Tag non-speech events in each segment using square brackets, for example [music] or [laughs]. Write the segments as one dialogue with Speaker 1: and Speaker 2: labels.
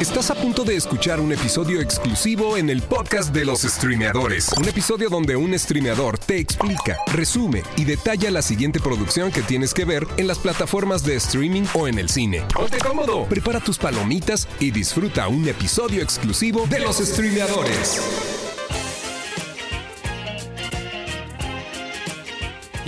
Speaker 1: Estás a punto de escuchar un episodio exclusivo en el podcast de los streameadores. Un episodio donde un streameador te explica, resume y detalla la siguiente producción que tienes que ver en las plataformas de streaming o en el cine. Ponte cómodo, prepara tus palomitas y disfruta un episodio exclusivo de los streameadores.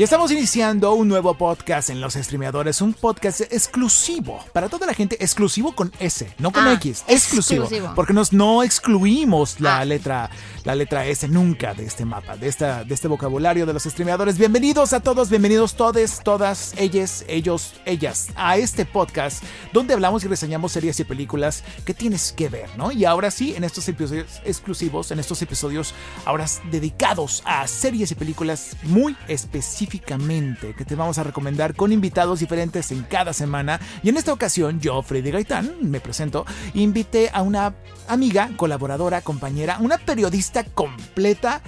Speaker 2: Y estamos iniciando un nuevo podcast en Los Streameadores, un podcast exclusivo para toda la gente, exclusivo con S, no con
Speaker 3: Ah,
Speaker 2: X, exclusivo,
Speaker 3: exclusivo.
Speaker 2: porque nos no excluimos la
Speaker 3: Ah.
Speaker 2: letra la letra S nunca de este mapa, de esta de este vocabulario de los streameadores. Bienvenidos a todos, bienvenidos todes, todas, ellas, ellos, ellas a este podcast donde hablamos y reseñamos series y películas que tienes que ver, ¿no? Y ahora sí, en estos episodios exclusivos, en estos episodios ahora dedicados a series y películas muy específicamente que te vamos a recomendar con invitados diferentes en cada semana. Y en esta ocasión, yo, Freddy Gaitán, me presento, invité a una amiga, colaboradora, compañera, una periodista completa,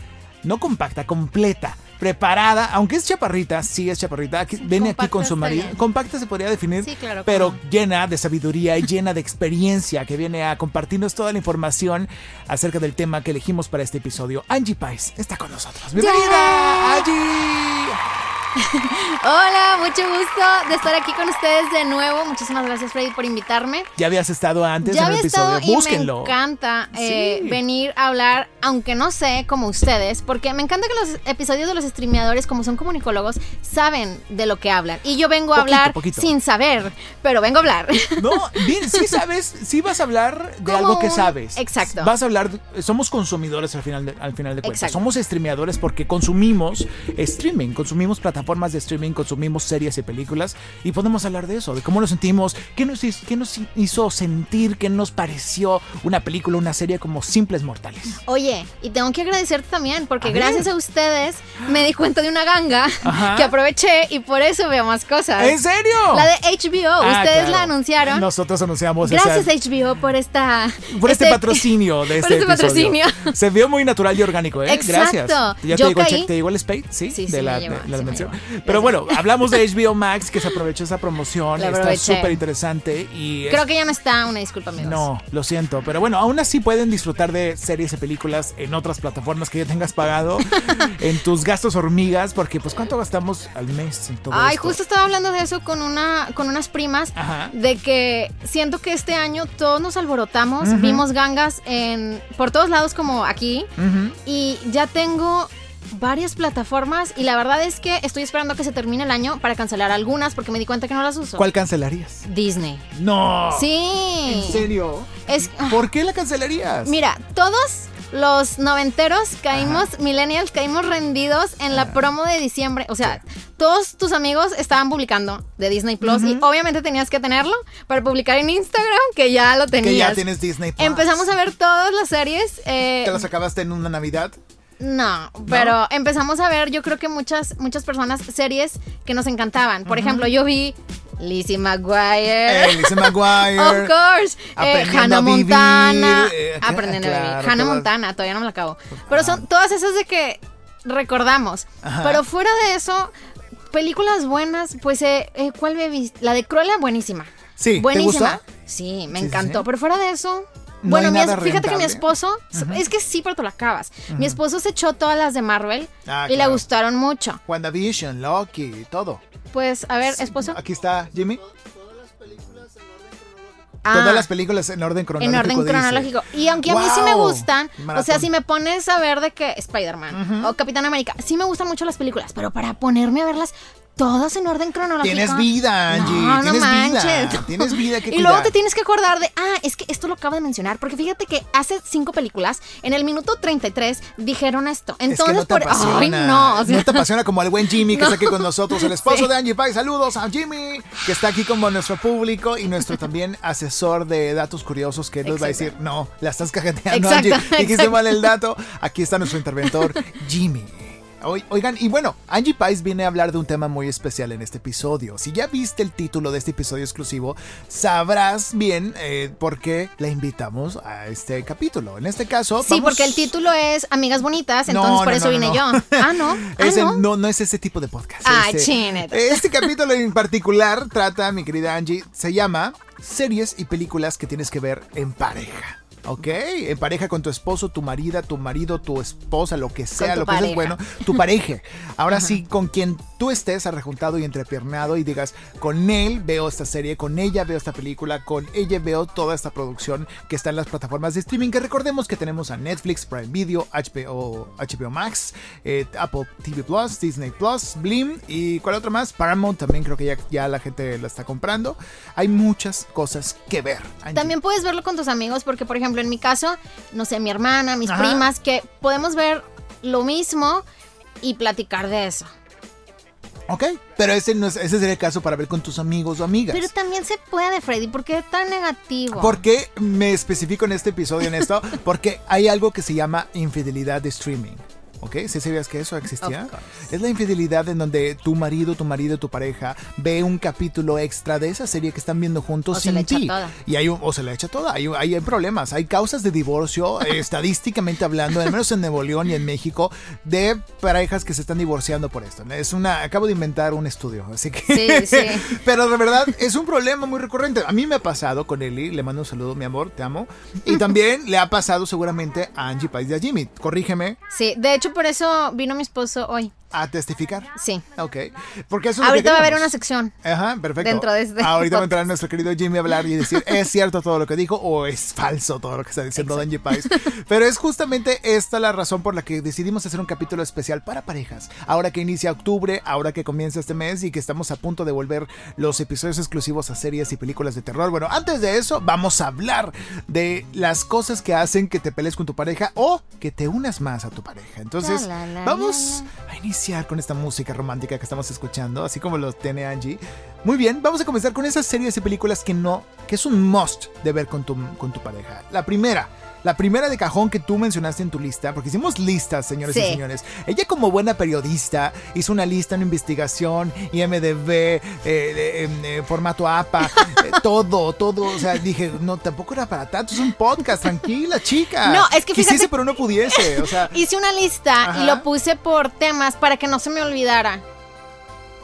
Speaker 2: no compacta, completa. Preparada, aunque es chaparrita, sí es chaparrita, aquí, viene aquí con su marido. Compacta se podría definir,
Speaker 3: Sí, claro,
Speaker 2: pero llena de sabiduría y llena de experiencia que viene a compartirnos toda la información acerca del tema que elegimos para este episodio. Angie Pais está con nosotros. ¡Bienvenida, Angie! [laughs]
Speaker 3: Hola, mucho gusto de estar aquí con ustedes de nuevo. Muchísimas gracias, Freddy, por invitarme.
Speaker 2: Ya habías estado antes
Speaker 3: ya
Speaker 2: en el episodio.
Speaker 3: estado y
Speaker 2: Búsquenlo.
Speaker 3: me encanta eh,
Speaker 2: Sí.
Speaker 3: venir a hablar, aunque no sé como ustedes, porque me encanta que los episodios de los streameadores, como son comunicólogos, saben de lo que hablan. Y yo vengo a
Speaker 2: Poquito,
Speaker 3: hablar
Speaker 2: poquito.
Speaker 3: sin saber, pero vengo a hablar.
Speaker 2: No, [laughs] bien, sí sabes, sí vas a hablar de
Speaker 3: Como
Speaker 2: algo que
Speaker 3: un-
Speaker 2: sabes.
Speaker 3: Exacto.
Speaker 2: Vas a hablar, somos consumidores al final de, al final de cuentas.
Speaker 3: Exacto.
Speaker 2: Somos streameadores porque consumimos streaming, consumimos plataformas de streaming, consumimos series y películas y podemos hablar de eso, de cómo nos sentimos, qué nos, hizo, qué nos hizo sentir, qué nos pareció una película, una serie como simples mortales.
Speaker 3: Oye, y tengo que agradecerte también, porque
Speaker 2: A
Speaker 3: gracias a ustedes me di cuenta de una ganga
Speaker 2: Ajá.
Speaker 3: que aproveché y por eso veo más cosas.
Speaker 2: ¿En serio?
Speaker 3: La de HBO,
Speaker 2: Ah,
Speaker 3: ustedes
Speaker 2: claro.
Speaker 3: la anunciaron.
Speaker 2: Nosotros anunciamos
Speaker 3: Gracias
Speaker 2: esa-
Speaker 3: HBO por esta
Speaker 2: por este,
Speaker 3: este-
Speaker 2: patrocinio de [laughs]
Speaker 3: por
Speaker 2: este,
Speaker 3: este patrocinio.
Speaker 2: Se vio muy natural y orgánico, ¿eh?
Speaker 3: Exacto.
Speaker 2: Gracias. ¿Ya
Speaker 3: Yo
Speaker 2: te
Speaker 3: caí.
Speaker 2: check? ¿Te llegó el spade? Sí,
Speaker 3: Sí,
Speaker 2: de
Speaker 3: sí,
Speaker 2: la,
Speaker 3: me llegó,
Speaker 2: de
Speaker 3: sí
Speaker 2: la. [laughs] Pero bueno, hablamos de [laughs] HBO Max, que se aprovechó esa promoción.
Speaker 3: La
Speaker 2: Está súper interesante y... es-
Speaker 3: Creo que ya no está, una disculpa, amigos.
Speaker 2: No, lo siento, pero bueno, aún así pueden disfrutar de series y películas en otras plataformas que ya tengas pagado, [laughs] en tus gastos hormigas, porque pues ¿cuánto gastamos al mes en todo
Speaker 3: Ay,
Speaker 2: esto?
Speaker 3: justo estaba hablando de eso con una con unas primas
Speaker 2: Ajá.
Speaker 3: de que siento que este año todos nos alborotamos, vimos gangas en por todos lados como aquí y ya tengo varias plataformas y la verdad es que estoy esperando a que se termine el año para cancelar algunas porque me di cuenta que no las uso.
Speaker 2: ¿Cuál cancelarías?
Speaker 3: Disney.
Speaker 2: No.
Speaker 3: Sí.
Speaker 2: ¿En serio?
Speaker 3: Es
Speaker 2: ¿Por qué la cancelarías?
Speaker 3: Mira, todos los noventeros caímos, millennials, caímos rendidos en la promo de diciembre. O sea, todos tus amigos estaban publicando de Disney Plus y obviamente tenías que tenerlo para publicar en Instagram, que ya lo tenías.
Speaker 2: que ya tienes Disney Plus.
Speaker 3: Empezamos a ver todas las series. eh,
Speaker 2: ¿Te las acabaste en una Navidad?
Speaker 3: No, pero empezamos a ver, yo creo que muchas, muchas personas, series que nos encantaban. Por ejemplo, yo vi Lizzie McGuire.
Speaker 2: Eh, Lizzie [laughs] McGuire.
Speaker 3: Of course. Eh, Hannah Montana.
Speaker 2: eh,
Speaker 3: aprendiendo a vivir. Hannah
Speaker 2: todas-
Speaker 3: Montana, todavía no me la acabo. Pero son todas esas de que recordamos.
Speaker 2: Ajá.
Speaker 3: Pero fuera de eso, películas buenas, pues, eh, eh, ¿cuál me visto? La de Cruella, buenísima.
Speaker 2: Sí, ¿te
Speaker 3: Buenísima.
Speaker 2: gustó?
Speaker 3: Sí, me
Speaker 2: Sí, sí,
Speaker 3: encantó.
Speaker 2: sí.
Speaker 3: Pero fuera de eso.
Speaker 2: No
Speaker 3: bueno, mi fíjate que mi esposo, es que sí, pero te lo acabas. Mi esposo se echó todas las de Marvel
Speaker 2: Ah,
Speaker 3: y le gustaron mucho.
Speaker 2: WandaVision, Loki, todo.
Speaker 3: Pues, a ver, esposo.
Speaker 2: Aquí está Jimmy.
Speaker 3: Ah.
Speaker 2: Todas las películas en orden
Speaker 3: En
Speaker 2: cronológico.
Speaker 3: orden
Speaker 2: dice.
Speaker 3: cronológico. Y aunque a mí sí me gustan, o sea, si me pones a ver de que Spider-Man o Capitán América, sí me gustan mucho las películas, pero para ponerme a verlas todas en orden cronológico.
Speaker 2: Tienes vida, Angie.
Speaker 3: No, no manches.
Speaker 2: vida. Tienes vida que [laughs]
Speaker 3: Y luego te tienes que acordar de, ah, es que esto lo acabo de mencionar, porque fíjate que hace cinco películas, en el minuto 33, dijeron esto. Entonces,
Speaker 2: es que no te
Speaker 3: por.
Speaker 2: apasiona.
Speaker 3: Ay, no. o sea,
Speaker 2: No te apasiona como el buen Jimmy que [laughs] está aquí con nosotros, el esposo
Speaker 3: Sí.
Speaker 2: de Angie Pie. Saludos a Jimmy, que está aquí como nuestro público y nuestro también asesor de datos curiosos que nos va a decir, no, la estás cajeteando,
Speaker 3: Exacto,
Speaker 2: Angie. Dijiste mal el dato. Aquí está nuestro interventor, Jimmy. Oigan, y bueno, Angie Pais viene a hablar de un tema muy especial en este episodio. Si ya viste el título de este episodio exclusivo, sabrás bien eh, por qué la invitamos a este capítulo. En este caso,
Speaker 3: sí, porque el título es Amigas Bonitas, entonces por eso vine yo. Ah, no. [laughs]
Speaker 2: Ah, no. no. es ese tipo de podcast.
Speaker 3: Ah, este,
Speaker 2: Este capítulo en particular trata, mi querida Angie, se llama Series y películas que tienes que ver en pareja. Ok, en pareja con tu esposo, tu marido, tu marido, tu esposa, lo que sea, lo que sea bueno, tu pareja. Ahora sí, con quien tú estés arrejuntado y entrepiernado y digas, con él veo esta serie, con ella veo esta película, con ella veo toda esta producción que está en las plataformas de streaming, que recordemos que tenemos a Netflix, Prime Video, HBO, HBO Max, eh, Apple TV Plus, Disney Plus, Blim y cuál otro más, Paramount también creo que ya, ya la gente la está comprando. Hay muchas cosas que ver.
Speaker 3: También puedes verlo con tus amigos porque, por ejemplo, en mi caso, no sé, mi hermana, mis primas, que podemos ver lo mismo y platicar de eso.
Speaker 2: Ok, pero ese, no es, ese sería el caso para ver con tus amigos o amigas.
Speaker 3: Pero también se puede, Freddy. ¿Por qué tan negativo?
Speaker 2: ¿Por qué me especifico en este episodio en esto? [laughs] Porque hay algo que se llama infidelidad de streaming. ¿Ok? ¿Sí sabías que eso existía? Es la infidelidad en donde tu marido, tu marido, tu pareja ve un capítulo extra de esa serie que están viendo juntos sin se ti. Toda. Y hay o se le echa toda. Hay, hay, problemas. Hay causas de divorcio, [laughs] estadísticamente hablando, al menos en Nuevo León y en México, de parejas que se están divorciando por esto. Es una. Acabo de inventar un estudio, así que.
Speaker 3: Sí, sí. [laughs]
Speaker 2: Pero de verdad es un problema muy recurrente. A mí me ha pasado con Eli, le mando un saludo, mi amor, te amo. Y también le ha pasado seguramente a Angie Pais de Jimmy. Corrígeme.
Speaker 3: Sí, de hecho, por eso vino mi esposo hoy
Speaker 2: a testificar.
Speaker 3: Sí.
Speaker 2: Ok. Porque eso
Speaker 3: Ahorita va a haber una sección.
Speaker 2: Ajá, perfecto.
Speaker 3: Dentro de este.
Speaker 2: Ahorita va a entrar nuestro querido Jimmy a hablar y decir, ¿es cierto todo lo que dijo o es falso todo lo que está diciendo Danji Pais? Pero es justamente esta la razón por la que decidimos hacer un capítulo especial para parejas. Ahora que inicia octubre, ahora que comienza este mes y que estamos a punto de volver los episodios exclusivos a series y películas de terror. Bueno, antes de eso, vamos a hablar de las cosas que hacen que te pelees con tu pareja o que te unas más a tu pareja. Entonces, vamos a iniciar con esta música romántica que estamos escuchando, así como lo tiene Angie. Muy bien, vamos a comenzar con esas series y películas que no, que es un must de ver con tu, con tu pareja. La primera, la primera de cajón que tú mencionaste en tu lista, porque hicimos listas, señores y señores. Ella como buena periodista hizo una lista, una investigación, IMDB, eh, eh, formato APA, [laughs] eh, todo, todo. O sea, dije, no, tampoco era para tanto, es un podcast, tranquila, chica.
Speaker 3: No, es que fíjate.
Speaker 2: Quisiese, pero no pudiese. O sea,
Speaker 3: hice una lista y lo puse por temas para que no se me olvidara.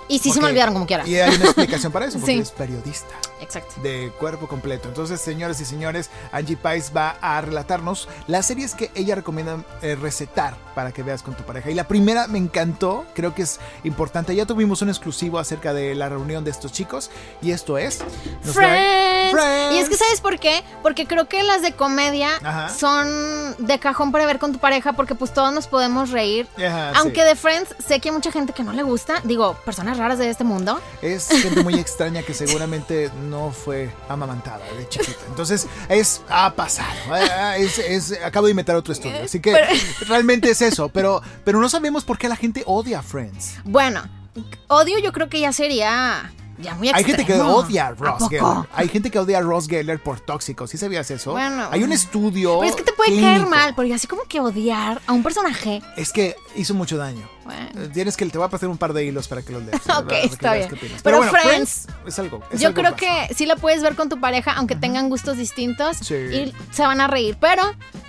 Speaker 3: Y sí se me olvidaron como quiera.
Speaker 2: Y hay una explicación para eso, [laughs] porque es periodista.
Speaker 3: Exacto.
Speaker 2: De cuerpo completo. Entonces, señores y señores, Angie Pais va a relatarnos las series que ella recomienda eh, recetar para que veas con tu pareja. Y la primera me encantó, creo que es importante. Ya tuvimos un exclusivo acerca de la reunión de estos chicos. Y esto es.
Speaker 3: Friends. Y es que, ¿sabes por qué? Porque creo que las de comedia son de cajón para ver con tu pareja, porque pues todos nos podemos reír. Aunque de Friends sé que hay mucha gente que no le gusta. Digo, personas raras de este mundo.
Speaker 2: Es gente muy extraña que seguramente no fue amamantada de chiquita. Entonces, es ha pasado. Eh, es, acabo de inventar otro estudio. Así que realmente es eso. Pero, pero no sabemos por qué la gente odia a Friends.
Speaker 3: Bueno, odio yo creo que ya sería hay
Speaker 2: gente que odia a Ross Geller. Hay gente que odia a Ross Geller por tóxico. ¿Sí sabías eso? Bueno. Hay un estudio.
Speaker 3: Pero es que te puede caer mal, porque así como que odiar a un personaje.
Speaker 2: Es que hizo mucho daño. Bueno. Tienes que te voy a pasar un par de hilos para que los leas. [laughs]
Speaker 3: ok, está bien. Pero, bueno, Friends,
Speaker 2: es algo.
Speaker 3: yo creo que sí la puedes ver con tu pareja, aunque tengan gustos distintos. Sí. Y se van a reír. Pero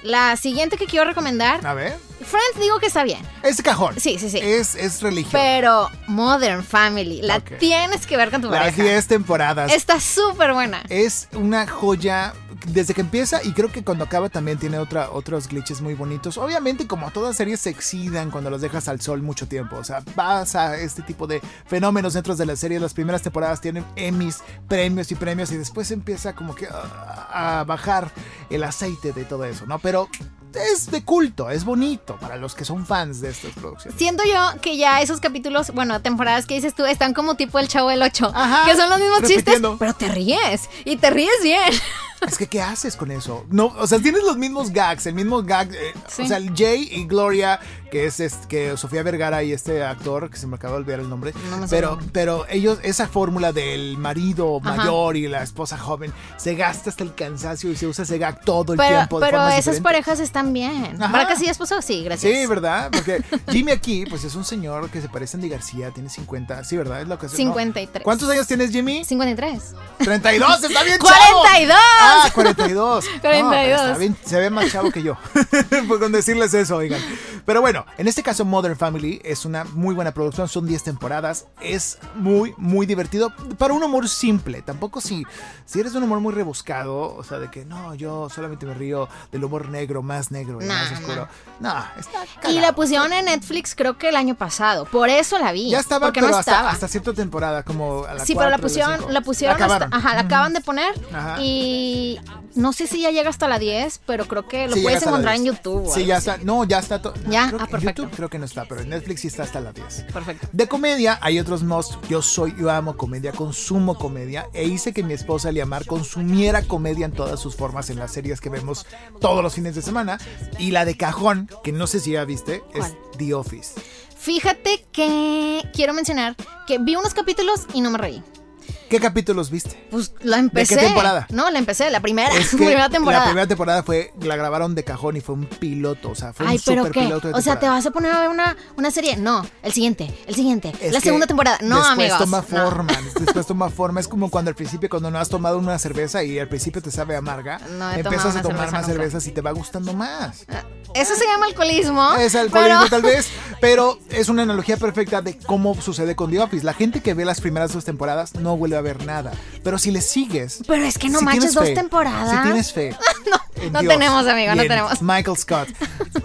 Speaker 3: la siguiente que quiero recomendar.
Speaker 2: A ver.
Speaker 3: Friends digo que está bien.
Speaker 2: Es cajón.
Speaker 3: Sí, sí, sí.
Speaker 2: Es, es religión.
Speaker 3: Pero Modern Family, la tienes que ver con tu pareja.
Speaker 2: Las 10 temporadas.
Speaker 3: Está súper buena.
Speaker 2: Es una joya desde que empieza y creo que cuando acaba también tiene otra, otros glitches muy bonitos. Obviamente como todas series se excidan cuando los dejas al sol mucho tiempo. O sea, pasa este tipo de fenómenos dentro de la serie. Las primeras temporadas tienen Emmys, premios y premios y después empieza como que a bajar el aceite de todo eso, ¿no? Pero es de culto, es bonito para los que son fans de estas producciones.
Speaker 3: Siento yo que ya esos capítulos, bueno, temporadas que dices tú, están como tipo el chavo del 8, que son los mismos chistes, pero te ríes y te ríes bien.
Speaker 2: Es que, ¿qué haces con eso? No, o sea, tienes los mismos gags, el mismo gag. Eh, o sea, Jay y Gloria que es, es- que Sofía Vergara y este actor, que se me acaba de olvidar el nombre,
Speaker 3: No
Speaker 2: pero, pero ellos, esa fórmula del marido
Speaker 3: Ajá.
Speaker 2: mayor y la esposa joven, se gasta hasta el cansancio y se usa ese gag todo el
Speaker 3: Pero,
Speaker 2: tiempo. de
Speaker 3: pero esas
Speaker 2: diferentes.
Speaker 3: parejas están bien.
Speaker 2: Ajá.
Speaker 3: ¿Para que sí, esposo? Sí, gracias.
Speaker 2: Sí, ¿verdad? Porque Jimmy aquí, pues es un señor que se parece a Andy García, tiene 50. Sí, ¿verdad? Es lo que es, ¿no?
Speaker 3: 53.
Speaker 2: ¿Cuántos años tienes, Jimmy?
Speaker 3: 53.
Speaker 2: 32, está bien chavo.
Speaker 3: ¡42!
Speaker 2: Ah, 42. [laughs] No, pero
Speaker 3: 42.
Speaker 2: está bien, se ve más chavo que yo. [laughs] pues con decirles eso, oigan. Pero bueno, en este caso Modern Family es una muy buena producción, son 10 temporadas, es muy, muy divertido para un humor simple. Tampoco si, si eres de un humor muy rebuscado, o sea, de que no, yo solamente me río del humor negro, más negro y más oscuro. No, está
Speaker 3: Y
Speaker 2: cagado.
Speaker 3: la pusieron en Netflix creo que el año pasado. Por eso la vi.
Speaker 2: Ya estaba,
Speaker 3: porque
Speaker 2: pero
Speaker 3: no
Speaker 2: hasta,
Speaker 3: estaba.
Speaker 2: hasta cierta temporada, como a la
Speaker 3: sí, pero la pusieron, la pusieron hasta,
Speaker 2: acabaron.
Speaker 3: ajá, la acaban de poner
Speaker 2: Ajá.
Speaker 3: y no sé si ya llega hasta la 10, pero creo que lo
Speaker 2: Sí,
Speaker 3: puedes
Speaker 2: la
Speaker 3: encontrar en
Speaker 2: 10.
Speaker 3: YouTube.
Speaker 2: Sí, ya
Speaker 3: así.
Speaker 2: está. No, ya está.
Speaker 3: ¿Ya?
Speaker 2: Creo
Speaker 3: Ah,
Speaker 2: que
Speaker 3: perfecto.
Speaker 2: YouTube creo que no está, pero en Netflix sí está hasta las 10.
Speaker 3: Perfecto.
Speaker 2: De comedia hay otros must. Yo soy, yo amo comedia, consumo comedia e hice que mi esposa Liamar consumiera comedia en todas sus formas en las series que vemos todos los fines de semana. Y la de cajón, que no sé si ya viste, es
Speaker 3: ¿Cuál?
Speaker 2: The Office.
Speaker 3: Fíjate que quiero mencionar que vi unos capítulos y no me reí.
Speaker 2: ¿Qué capítulos viste?
Speaker 3: Pues la empecé.
Speaker 2: temporada?
Speaker 3: No, la empecé, la primera,
Speaker 2: Es [laughs] que
Speaker 3: primera temporada.
Speaker 2: La primera temporada fue, la grabaron de cajón y fue un piloto, o sea, fue
Speaker 3: Ay,
Speaker 2: un
Speaker 3: pero
Speaker 2: super
Speaker 3: qué.
Speaker 2: piloto de
Speaker 3: O sea, ¿te vas a poner a ver una, una serie? No, el siguiente, el siguiente.
Speaker 2: Es
Speaker 3: la segunda temporada. No,
Speaker 2: después
Speaker 3: amigos.
Speaker 2: toma
Speaker 3: no.
Speaker 2: forma, [laughs] después toma forma. Es como cuando al principio, cuando no has tomado una cerveza y al principio te sabe amarga,
Speaker 3: No
Speaker 2: empiezas a tomar
Speaker 3: cerveza
Speaker 2: más
Speaker 3: nunca.
Speaker 2: cervezas y te va gustando más.
Speaker 3: Eso se llama alcoholismo.
Speaker 2: Es alcoholismo
Speaker 3: pero-
Speaker 2: tal vez, [laughs] pero es una analogía perfecta de cómo sucede con The Office. La gente que ve las primeras dos temporadas no vuelve a ver nada. Pero si le sigues...
Speaker 3: Pero es que no
Speaker 2: si
Speaker 3: manches dos
Speaker 2: fe,
Speaker 3: temporadas.
Speaker 2: Si tienes fe. [laughs]
Speaker 3: no
Speaker 2: Dios
Speaker 3: tenemos, amigo, no
Speaker 2: en
Speaker 3: tenemos.
Speaker 2: Michael Scott.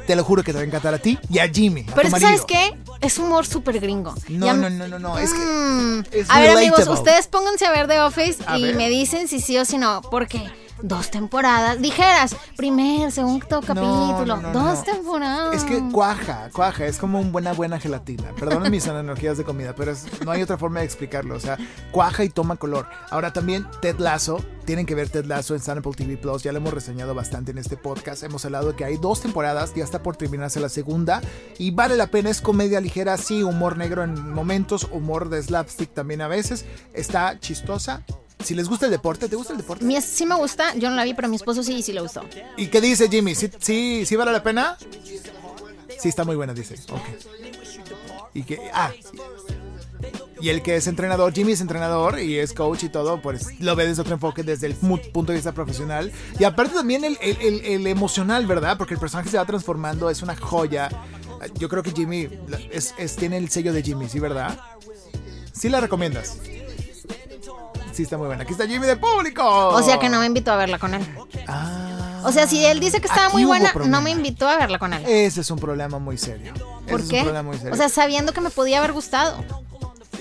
Speaker 2: Te lo juro que te va a encantar a ti y a Jimmy. a
Speaker 3: Pero
Speaker 2: tu.
Speaker 3: ¿sabes qué? Es humor súper gringo.
Speaker 2: No, no, no, no, no. Es que.
Speaker 3: Mm.
Speaker 2: es
Speaker 3: a ver, amigos, ustedes pónganse a ver The Office
Speaker 2: A
Speaker 3: y
Speaker 2: ver.
Speaker 3: me dicen si sí o si no. Porque dos temporadas. Dijeras, primer, segundo capítulo.
Speaker 2: no, no,
Speaker 3: dos temporadas.
Speaker 2: Es que cuaja, cuaja, es como una buena, buena gelatina. Perdonen mis [laughs] analogías de comida, pero es- no hay otra forma de explicarlo. O sea, cuaja y toma color. Ahora también Ted Lasso, tienen que ver Ted Lasso en Apple TV Plus, ya lo hemos reseñado bastante en este podcast. Hemos hablado de que hay dos temporadas, ya está por terminarse la segunda y vale la pena. Es comedia ligera, sí, humor negro en momentos, humor de slapstick también a veces. Está chistosa. Si les gusta el deporte, ¿te gusta el deporte?
Speaker 3: Mi- sí me gusta, yo no la vi, pero mi esposo sí, sí le gustó.
Speaker 2: ¿Y qué dice Jimmy? ¿Sí, sí, sí vale la pena? Sí, está muy buena, dice. Y que. Ah. Y el que es entrenador, Jimmy es entrenador y es coach y todo, pues lo ve desde otro enfoque, desde el punto de vista profesional. Y aparte también el, el- el- el emocional, ¿verdad? Porque el personaje se va transformando, es una joya. Yo creo que Jimmy es, es- tiene el sello de Jimmy, ¿sí, verdad? ¿Sí la recomiendas? Sí, está muy buena. Aquí está Jimmy de público.
Speaker 3: O sea que no me invitó a verla con él.
Speaker 2: Ah.
Speaker 3: O sea, si él dice que estaba muy buena, no me invitó a verla con él.
Speaker 2: Ese es un problema muy serio.
Speaker 3: ¿Por
Speaker 2: Ese
Speaker 3: qué?
Speaker 2: Es un problema muy serio.
Speaker 3: O sea, sabiendo que me podía haber gustado.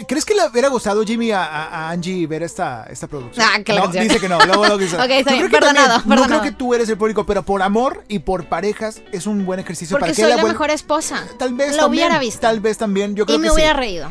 Speaker 2: ¿Crees que le hubiera gustado Jimmy a, Angie ver esta, esta producción?
Speaker 3: Ah, que la
Speaker 2: no, dice que no. Luego, luego dice- [laughs]
Speaker 3: Ok, está bien, perdonado,
Speaker 2: también- No
Speaker 3: perdonado.
Speaker 2: creo que tú eres el público, pero por amor y por parejas es un buen ejercicio
Speaker 3: Porque
Speaker 2: para que
Speaker 3: soy la
Speaker 2: vuelva-
Speaker 3: mejor esposa.
Speaker 2: Tal vez
Speaker 3: Lo
Speaker 2: también,
Speaker 3: hubiera visto.
Speaker 2: Tal vez también. Yo creo
Speaker 3: y me
Speaker 2: que
Speaker 3: hubiera
Speaker 2: sí.
Speaker 3: reído.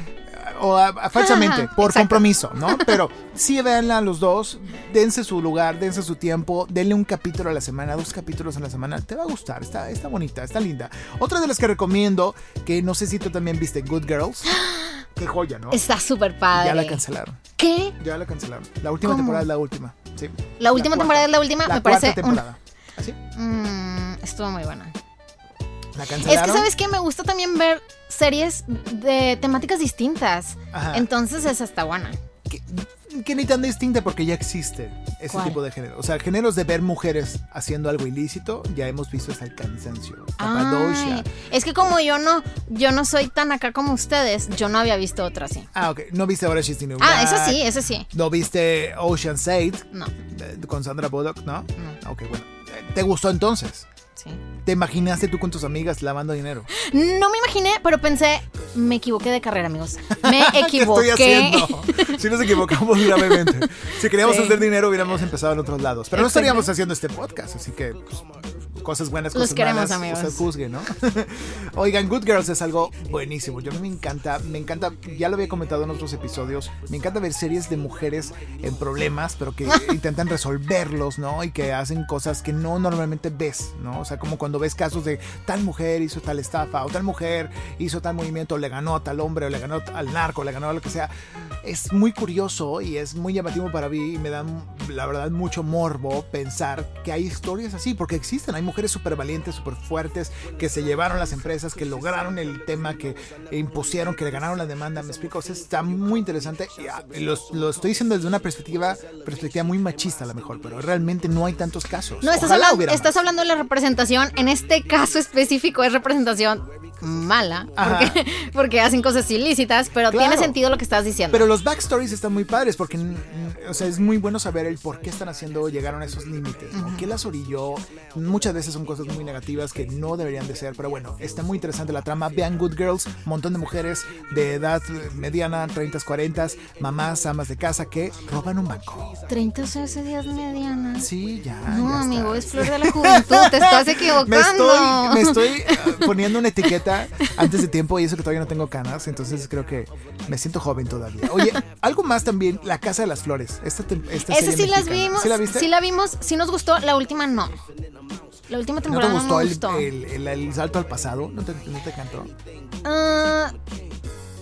Speaker 2: O a- a- falsamente,
Speaker 3: Ajá,
Speaker 2: por
Speaker 3: exacto.
Speaker 2: compromiso, ¿no? [laughs] Pero sí véanla los dos, dense su lugar, dense su tiempo, denle un capítulo a la semana, dos capítulos a la semana, te va a gustar, está, está bonita, está linda. Otra de las que recomiendo, que no sé si tú también viste, Good Girls, [gasps] qué joya, ¿no?
Speaker 3: Está súper padre.
Speaker 2: Ya la cancelaron,
Speaker 3: ¿Qué?
Speaker 2: ya la cancelaron. La última
Speaker 3: ¿Cómo?
Speaker 2: temporada es la última, sí.
Speaker 3: La última temporada es la última,
Speaker 2: La
Speaker 3: me parece. un-
Speaker 2: temporada. ¿Así?
Speaker 3: Mm, estuvo muy buena.
Speaker 2: La
Speaker 3: Es que, ¿sabes qué? Me gusta también ver series de temáticas distintas.
Speaker 2: Ajá.
Speaker 3: Entonces esa está buena.
Speaker 2: que, que ni tan distinta porque ya existe ese
Speaker 3: ¿Cuál?
Speaker 2: tipo de género. O sea, géneros de ver mujeres haciendo algo ilícito, ya hemos visto hasta el cansancio.
Speaker 3: Ay, es que como yo no, yo no soy tan acá como ustedes, yo no había visto otra así.
Speaker 2: Ah, ok. ¿No viste ahora She's the New
Speaker 3: Ah, eso sí, eso sí.
Speaker 2: ¿No viste Ocean's 8
Speaker 3: No,
Speaker 2: eh, con Sandra Bullock? ¿No?
Speaker 3: no,
Speaker 2: Ok, bueno. ¿Te gustó entonces?
Speaker 3: Sí.
Speaker 2: ¿Te imaginaste tú con tus amigas lavando dinero?
Speaker 3: No me imaginé, pero pensé, me equivoqué de carrera, amigos. Me [laughs]
Speaker 2: ¿Qué estoy
Speaker 3: equivoqué.
Speaker 2: haciendo? Si nos equivocamos gravemente. Si queríamos
Speaker 3: Sí.
Speaker 2: hacer dinero, hubiéramos empezado en otros lados. Pero no estaríamos haciendo este podcast, así que pues, cosas buenas,
Speaker 3: Los
Speaker 2: cosas
Speaker 3: queremos,
Speaker 2: malas,
Speaker 3: amigos.
Speaker 2: usted juzgue, ¿no? [laughs] Oigan, Good Girls es algo buenísimo. Yo a mí me encanta, me encanta, ya lo había comentado en otros episodios, me encanta ver series de mujeres en problemas, pero que [laughs] intentan resolverlos, ¿no? Y que hacen cosas que no normalmente ves, ¿no? O sea, como cuando ves casos de tal mujer hizo tal estafa, o tal mujer hizo tal movimiento, o le ganó a tal hombre, o le ganó al narco, o le ganó a lo que sea. Es muy curioso y es muy llamativo para mí y me da, la verdad, mucho morbo pensar que hay historias así, porque existen, hay mujeres súper valientes, súper fuertes, que se llevaron las empresas, que lograron el tema, que impusieron, que le ganaron la demanda, me explico, o sea, está muy interesante, y, ah, lo, lo estoy diciendo desde una perspectiva, perspectiva muy machista a lo mejor, pero realmente no hay tantos casos.
Speaker 3: No, estás, hablando, estás hablando de la representación. En este caso específico es representación mala. Porque, [laughs] porque hacen cosas ilícitas, pero
Speaker 2: Claro.
Speaker 3: tiene sentido lo que estás diciendo.
Speaker 2: Pero los backstories están muy padres porque, o sea, es muy bueno saber el por qué están haciendo, llegaron a esos límites, ¿no? ¿Qué las orilló? Muchas veces son cosas muy negativas que no deberían de ser, pero bueno, está muy interesante la trama. Vean Good Girls, un montón de mujeres de edad mediana, 30, 40, mamás, amas de casa que roban un banco.
Speaker 3: 30 ese días mediana.
Speaker 2: Sí, ya.
Speaker 3: No,
Speaker 2: ya
Speaker 3: amigo, es flor de la juventud, te estás [laughs]
Speaker 2: Me
Speaker 3: equivocando.
Speaker 2: estoy, me estoy eh, poniendo una etiqueta antes de tiempo y eso que todavía no tengo canas, entonces creo que me siento joven todavía. Oye, algo más también, La Casa de las Flores. Esta, esta
Speaker 3: Esa sí las vimos.
Speaker 2: ¿Sí la viste?
Speaker 3: Sí la vimos, sí nos gustó. La última no. La última
Speaker 2: ¿No te
Speaker 3: temporada no,
Speaker 2: gustó,
Speaker 3: me
Speaker 2: el,
Speaker 3: gustó.
Speaker 2: el- el- el salto al pasado? ¿No te, no te encantó?
Speaker 3: Ah,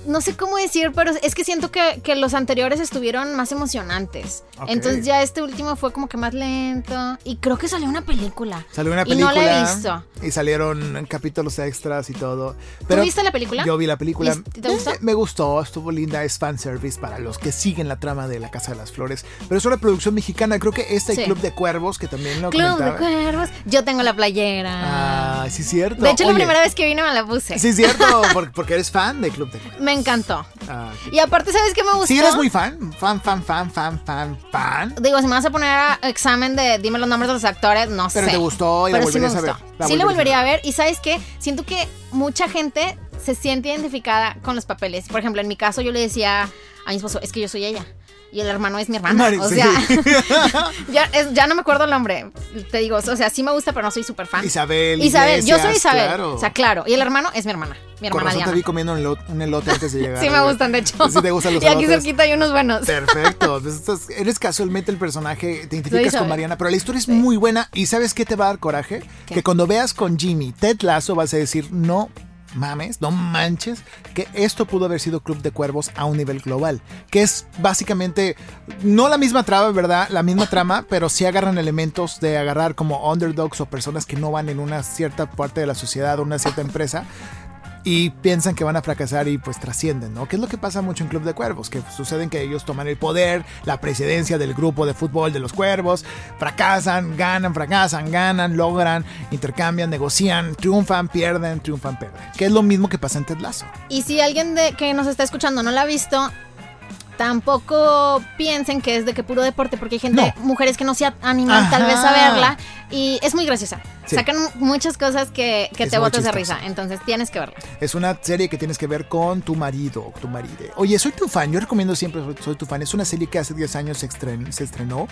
Speaker 3: no sé cómo decir, pero es que siento que, que los anteriores estuvieron más emocionantes. Entonces ya este último fue como que más lento. Y creo que salió una película.
Speaker 2: Salió una
Speaker 3: Y no
Speaker 2: película.
Speaker 3: la he visto.
Speaker 2: Y salieron capítulos extras y todo. Pero
Speaker 3: viste la película?
Speaker 2: Yo vi la película.
Speaker 3: ¿Y te gustó?
Speaker 2: Eh, me gustó, estuvo linda, es fanservice para los que siguen la trama de La Casa de las Flores. Pero es una producción mexicana, creo que este
Speaker 3: Sí.
Speaker 2: Club de Cuervos, que también lo
Speaker 3: Club de. Cuervos. Yo tengo la playera.
Speaker 2: Ah, sí, cierto.
Speaker 3: de hecho, la primera vez que vine me la puse.
Speaker 2: Sí, cierto, [laughs] por- porque eres fan de Club de Cuervos.
Speaker 3: Me encantó.
Speaker 2: Ah,
Speaker 3: Y aparte, ¿sabes qué me gustó?
Speaker 2: ¿Sí eres muy fan? Fan, fan, fan, fan, fan, fan.
Speaker 3: Digo, si me vas a poner a examen de dime los nombres de los actores, no
Speaker 2: Pero
Speaker 3: sé.
Speaker 2: te gustó y la
Speaker 3: Pero sí me
Speaker 2: a ver. La
Speaker 3: sí, la
Speaker 2: a
Speaker 3: volvería a ver. Y ¿sabes qué? Siento que mucha gente se siente identificada con los papeles. Por ejemplo, en mi caso yo le decía a mi esposo, es que yo soy ella. Y el hermano es mi hermana.
Speaker 2: Mari,
Speaker 3: o
Speaker 2: sí.
Speaker 3: sea, [laughs] [laughs] ya, es- ya no me acuerdo el nombre. Te digo, o sea, sí me gusta, pero no soy súper fan.
Speaker 2: Isabel.
Speaker 3: Isabel, yo soy Isabel.
Speaker 2: claro.
Speaker 3: O sea, claro. Y el hermano es mi hermana. Mi
Speaker 2: Con
Speaker 3: hermana
Speaker 2: te
Speaker 3: Diana.
Speaker 2: vi comiendo un elote, un elote antes de [laughs] llegar.
Speaker 3: Sí me gustan, de hecho.
Speaker 2: Sí te gustan los
Speaker 3: Y aquí
Speaker 2: elotes.
Speaker 3: cerquita hay unos buenos.
Speaker 2: Perfecto. Eres casualmente el personaje, te identificas con Mariana, pero la historia es muy buena. ¿Y sabes qué te va a dar coraje?
Speaker 3: ¿Qué?
Speaker 2: Que cuando veas con Jimmy Ted Lasso vas a decir, no mames, no manches, que esto pudo haber sido Club de Cuervos a un nivel global. Que es básicamente, no la misma trama, ¿verdad? La misma trama, pero sí agarran elementos de agarrar como underdogs o personas que no van en una cierta parte de la sociedad o una cierta empresa y piensan que van a fracasar y pues trascienden, ¿no? Que es lo que pasa mucho en Club de Cuervos, que suceden que ellos toman el poder, la presidencia del grupo de fútbol de los Cuervos, fracasan, ganan, fracasan, ganan, logran, intercambian, negocian, triunfan, pierden, triunfan, pierden. Que es lo mismo que pasa en Ted Lasso.
Speaker 3: Y si alguien de, que nos está escuchando no la ha visto, tampoco piensen que es de que puro deporte, porque hay gente,
Speaker 2: No.
Speaker 3: mujeres que no se animan tal vez a
Speaker 2: Ajá.
Speaker 3: verla. Y es muy graciosa.
Speaker 2: Sí.
Speaker 3: Sacan muchas cosas que, que te botas de risa. Entonces tienes que verla.
Speaker 2: Es una serie que tienes que ver con tu marido o tu maride. Oye, soy tu fan, yo recomiendo siempre Soy, Soy tu fan. Es una serie que hace 10 años se, estren- se estrenó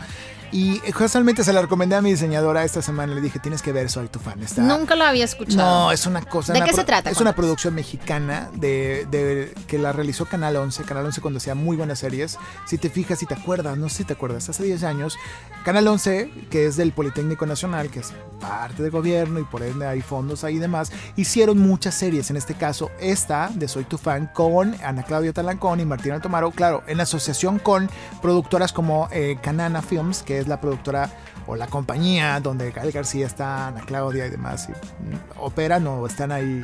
Speaker 2: y casualmente se la recomendé a mi diseñadora esta semana. Le dije, tienes que ver Soy tu fan. Está,
Speaker 3: Nunca lo había escuchado.
Speaker 2: No, es una cosa.
Speaker 3: ¿De
Speaker 2: una
Speaker 3: qué se trata?
Speaker 2: Es una producción mexicana de, de- que la realizó Canal 11. Canal 11 cuando hacía muy buenas series. Si te fijas, si te acuerdas, no sé si te acuerdas, hace 10 años, Canal 11, que es del Politécnico Nacional, que es parte del gobierno y por ende hay fondos ahí y demás, hicieron muchas series. En este caso, esta de Soy tu fan con Ana Claudia Talancón y Martina Altomaro, claro, en asociación con productoras como eh, Canana Films, que es la productora o la compañía donde Gael García está, Ana Claudia y demás, y, mm, operan o están ahí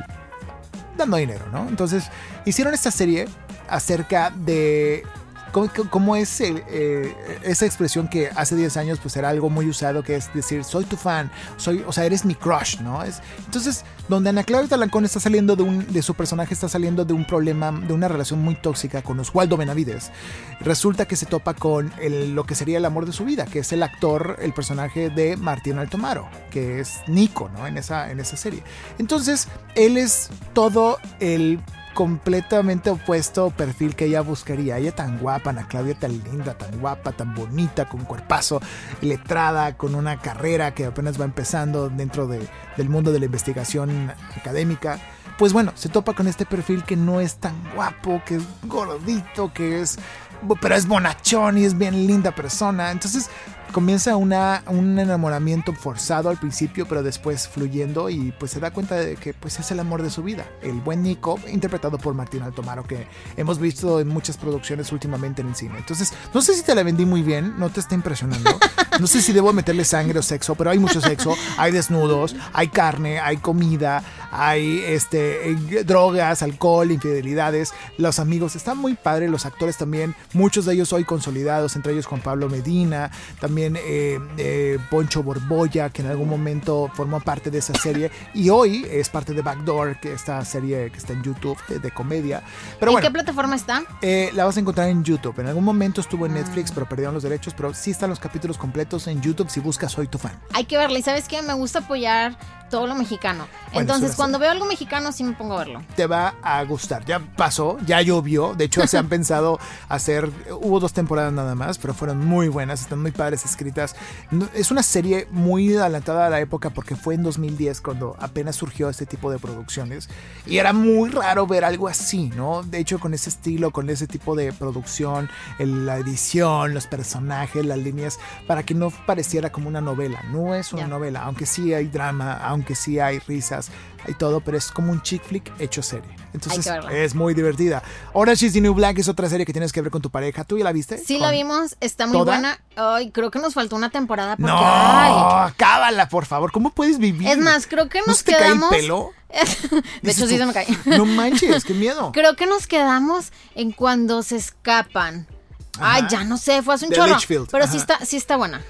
Speaker 2: dando dinero, ¿no? Entonces, hicieron esta serie acerca de cómo, es eh, esa expresión que hace 10 años pues era algo muy usado, que es decir, soy tu fan, soy, o sea, eres mi crush, ¿no? Es, entonces, donde Ana Claudia Talancón está saliendo de un, de su personaje, está saliendo de un problema, de una relación muy tóxica con Oswaldo Benavides, resulta que se topa con lo que sería el amor de su vida, que es el actor, el personaje de Martín Altomaro, que es Nico, ¿no? En esa, en esa serie. Entonces, él es todo el completamente opuesto perfil que ella buscaría. Ella tan guapa, Ana Claudia tan linda, tan guapa, tan bonita, con cuerpazo, letrada, con una carrera que apenas va empezando dentro de, del mundo de la investigación académica. Pues bueno, se topa con este perfil que no es tan guapo, que es gordito, que es pero es bonachón y es bien linda persona. Entonces comienza una, un enamoramiento forzado al principio, pero después fluyendo y pues se da cuenta de que pues es el amor de su vida. El buen Nico, interpretado por Martín Altomaro, que hemos visto en muchas producciones últimamente en el cine. Entonces, no sé si te la vendí muy bien, no te está impresionando. No sé si debo meterle sangre o sexo, pero hay mucho sexo, hay desnudos, hay carne, hay comida, hay este, eh, drogas, alcohol, infidelidades, los amigos. Están muy padres, los actores también, muchos de ellos hoy consolidados, entre ellos Juan Pablo Medina, eh, eh, Poncho Borbolla, que en algún momento formó parte de esa serie y hoy es parte de Backdoor, que esta serie que está en YouTube de, comedia. Pero
Speaker 3: ¿En
Speaker 2: bueno,
Speaker 3: qué plataforma está?
Speaker 2: Eh, la vas a encontrar en YouTube. En algún momento estuvo en Netflix, pero perdieron los derechos, pero sí están los capítulos completos en YouTube si buscas Soy tu fan.
Speaker 3: Hay que verla y sabes qué, me gusta apoyar todo lo mexicano. Entonces, cuando veo algo mexicano, sí me pongo a verlo.
Speaker 2: Te va a gustar. Ya pasó, ya llovió. De hecho, se han [laughs] pensado hacer. Hubo dos temporadas nada más, pero fueron muy buenas, están muy padres escritas. Es una serie muy adelantada a la época porque fue en 2010 cuando apenas surgió este tipo de producciones. Y era muy raro ver algo así, ¿no? De hecho, con ese estilo, con ese tipo de producción, la edición, los personajes, las líneas, para que no pareciera como una novela. No es una novela, aunque sí hay drama, aunque sí hay risas y todo, pero es como un chick flick hecho serie. Entonces es muy divertida. Orange is the New Black es otra serie que tienes que ver con tu pareja. ¿Tú ya la viste?
Speaker 3: Sí, la vimos. Está muy buena. Ay, creo que nos faltó una temporada.
Speaker 2: Porque, no, acábala, por favor. ¿Cómo puedes vivir?
Speaker 3: Es más, creo que nos ¿No
Speaker 2: se
Speaker 3: te quedamos...
Speaker 2: Cae el pelo? [laughs]
Speaker 3: de hecho, sí se me cae.
Speaker 2: No manches, qué miedo. [laughs]
Speaker 3: Creo que nos quedamos en cuando se escapan. Ay, ya no sé, fue hace un chorro. Pero sí está, sí está buena.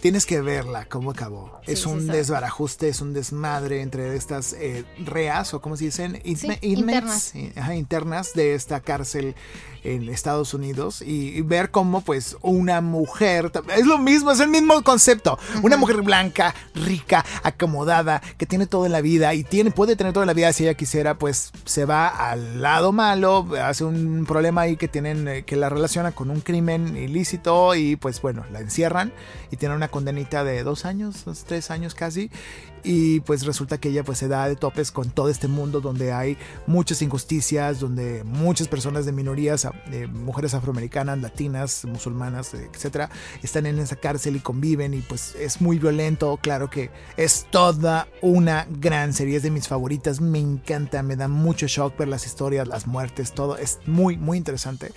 Speaker 2: Tienes que verla, cómo acabó. es un desbarajuste, es un desmadre entre estas eh, reas, o como se dicen,
Speaker 3: internas.
Speaker 2: internas de esta cárcel en Estados Unidos y, ver cómo pues una mujer, es lo mismo, es el mismo concepto, una mujer blanca, rica, acomodada, que tiene todo en la vida y tiene, puede tener toda la vida si ella quisiera, pues se va al lado malo, hace un problema ahí que tienen, eh, que la relaciona con un crimen ilícito y pues bueno, la encierran y tiene una condenita de dos años, dos, tres años casi y pues resulta que ella pues se da de topes con todo este mundo donde hay muchas injusticias, donde muchas personas de minorías, mujeres afroamericanas, latinas, musulmanas, etcétera, están en esa cárcel y conviven y pues es muy violento, claro que es toda una gran serie, es de mis favoritas, me encanta, me da mucho shock ver las historias, las muertes, todo, es muy muy interesante.